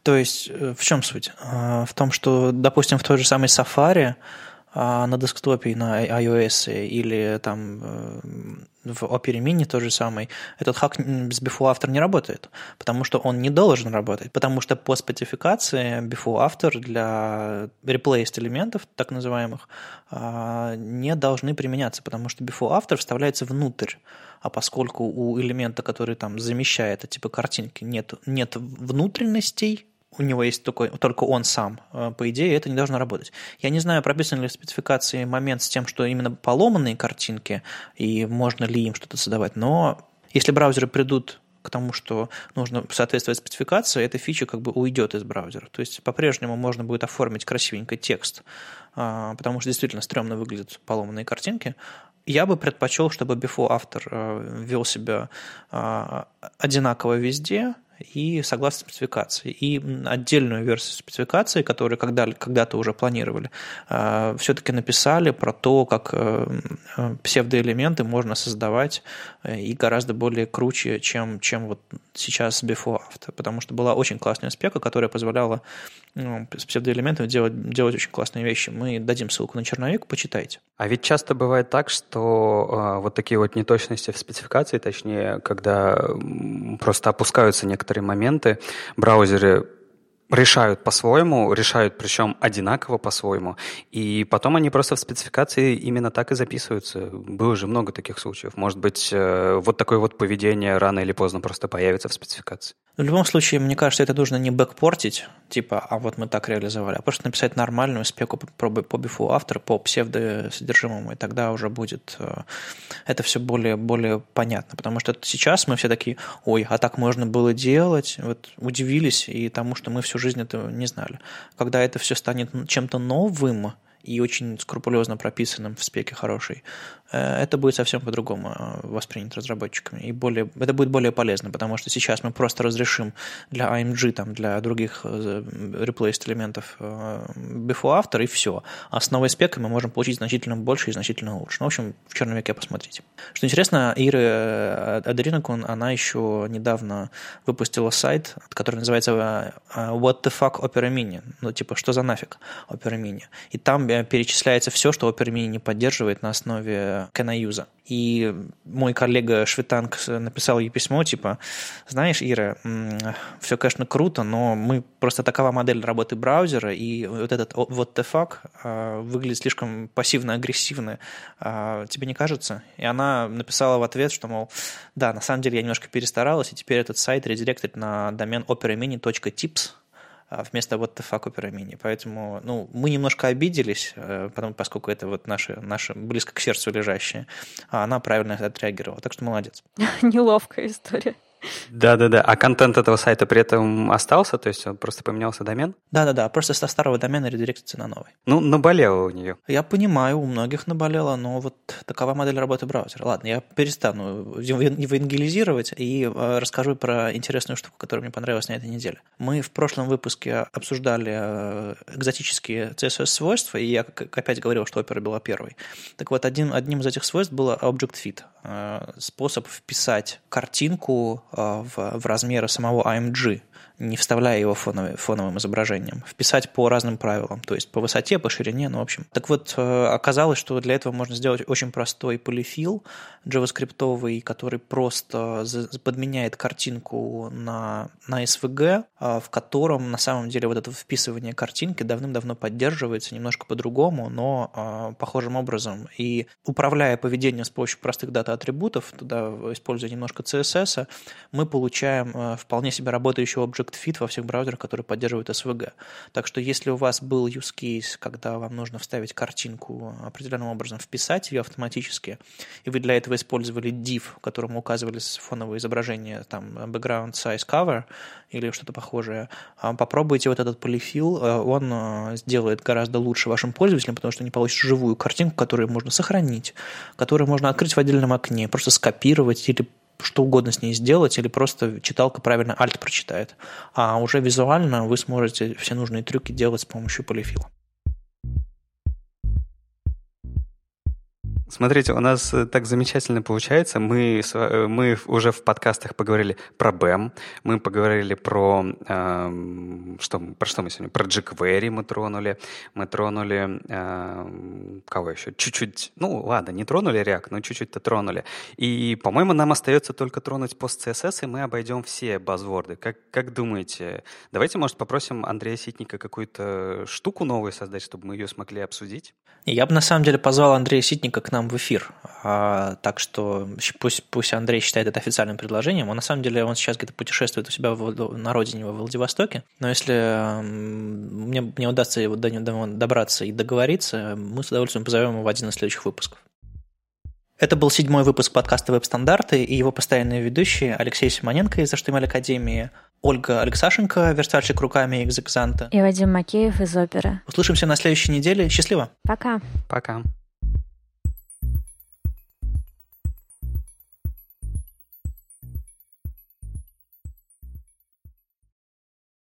То есть э, в чем суть? Э, в том, что, допустим, в той же самой Safari на десктопе, на iOS или там э, в Opera Mini тот же самый, этот хак с Before After не работает, потому что он не должен работать, потому что по спецификации Before After для replaced элементов, так называемых, а, не должны применяться, потому что Before After вставляется внутрь, а поскольку у элемента, который там замещает, типа картинки, нет, нет внутренностей, у него есть только, только он сам, э, по идее, это не должно работать. Я не знаю, прописан ли в спецификации момент с тем, что именно поломанные картинки, и можно ли им что-то создавать, но если браузеры придут к тому, что нужно соответствовать спецификации, эта фича как бы уйдет из браузера. То есть по-прежнему можно будет оформить красивенько текст, а, потому что действительно стрёмно выглядят поломанные картинки. Я бы предпочел, чтобы before after э, вел себя одинаково везде, и согласно спецификации. И отдельную версию спецификации, которую когда, когда-то уже планировали, а, все-таки написали про то, как э, псевдоэлементы можно создавать э, и гораздо более круче, чем, чем вот сейчас before after. Потому что была очень классная спека, которая позволяла ну, псевдоэлементами делать, делать очень классные вещи. Мы дадим ссылку на черновик, почитайте. А ведь часто бывает так, что э, вот такие вот неточности в спецификации, точнее, когда просто опускаются некоторые моменты, браузеры решают по-своему, решают причем одинаково по-своему, и потом они просто в спецификации именно так и записываются. Было же много таких случаев. Может быть, э, вот такое вот поведение рано или поздно просто появится в спецификации. В любом случае, мне кажется, это нужно не бэкпортить, типа, а вот мы так реализовали, а просто написать нормальную спеку по, по бифу автора, по псевдосодержимому, и тогда уже будет э, это все более, более понятно. Потому что сейчас мы все такие, ой, а так можно было делать, вот удивились и тому, что мы всю жизнь этого не знали. Когда это все станет чем-то новым, и очень скрупулезно прописанным в спеке хороший, Э, это будет совсем по-другому э, воспринято разработчиками. И более, это будет более полезно, потому что сейчас мы просто разрешим для AMG, там, для других э, replaced элементов before after, и все. А с новой спекой мы можем получить значительно больше и значительно лучше. Ну, в общем, в черновике посмотрите. Что интересно, Ира Адринакун, она еще недавно выпустила сайт, который называется What the fuck Opera Mini? Ну, типа, что за нафиг Opera Mini? И там перечисляется все, что Opera Mini не поддерживает на основе Канаюза. И мой коллега Швитанг написал ей письмо, типа, знаешь, Ира, все, конечно, круто, но мы просто такова модель работы браузера, и вот этот вот the fuck а, выглядит слишком пассивно-агрессивно. А, тебе не кажется? И она написала в ответ, что, мол, да, на самом деле я немножко перестаралась, и теперь этот сайт редиректит на домен operamini.tips, вместо вот the Opera Mini. Поэтому, ну, мы немножко обиделись, э, потому, поскольку это вот наше, наше близко к сердцу лежащее, а она правильно отреагировала. Так что молодец. Неловкая история. Да-да-да. А контент этого сайта при этом остался? То есть он просто поменялся домен? Да-да-да. Просто со старого домена редиректится на новый. Ну, наболело у нее. Я понимаю, у многих наболело, но вот такова модель работы браузера. Ладно, я перестану евангелизировать и э, расскажу про интересную штуку, которая мне понравилась на этой неделе. Мы в прошлом выпуске обсуждали э, экзотические CSS-свойства, и я опять говорил, что Opera была первой. Так вот, одним, одним из этих свойств было Object Fit. Э, способ вписать картинку в, в размеры самого AMG не вставляя его фоновым, фоновым изображением, вписать по разным правилам, то есть по высоте, по ширине, ну, в общем. Так вот, э, оказалось, что для этого можно сделать очень простой полифил джаваскриптовый, который просто подменяет картинку на, на SVG, а, в котором на самом деле вот это вписывание картинки давным-давно поддерживается немножко по-другому, но а, похожим образом. И управляя поведением с помощью простых дата-атрибутов, туда используя немножко CSS, мы получаем э, вполне себе работающий объект Object Fit во всех браузерах, которые поддерживают SVG. Так что если у вас был use case, когда вам нужно вставить картинку определенным образом, вписать ее автоматически, и вы для этого использовали div, которому указывали фоновое изображение, там, background size cover или что-то похожее, а, попробуйте вот этот полифил, э, он э, сделает гораздо лучше вашим пользователям, потому что они получат живую картинку, которую можно сохранить, которую можно открыть в отдельном окне, просто скопировать или что угодно с ней сделать, или просто читалка правильно альт прочитает. А уже визуально вы сможете все нужные трюки делать с помощью полифила. Смотрите, у нас э, так замечательно получается. Мы, э, мы уже в подкастах поговорили про BEM, мы поговорили про... Э, что, про что мы сегодня? Про jQuery мы тронули. Мы тронули... Э, кого еще? Чуть-чуть... Ну, ладно, не тронули React, но чуть-чуть-то тронули. И, по-моему, нам остается только тронуть пост-CSS, и мы обойдем все базворды. Как, как думаете? Давайте, может, попросим Андрея Ситника какую-то штуку новую создать, чтобы мы ее смогли обсудить? Я бы, на самом деле, позвал Андрея Ситника к нам в эфир. А, так что пусть, пусть Андрей считает это официальным предложением. Он на самом деле он сейчас где-то путешествует у себя в, на родине во Владивостоке. Но если мне, мне удастся его до него добраться и договориться, мы с удовольствием позовем его в один из следующих выпусков. Это был седьмой выпуск подкаста «Веб-стандарты» и его постоянные ведущие Алексей Симоненко из HTML Академии, Ольга Алексашенко, верстальщик руками из Экзанта. И Вадим Макеев из оперы. Услышимся на следующей неделе. Счастливо. Пока. Пока.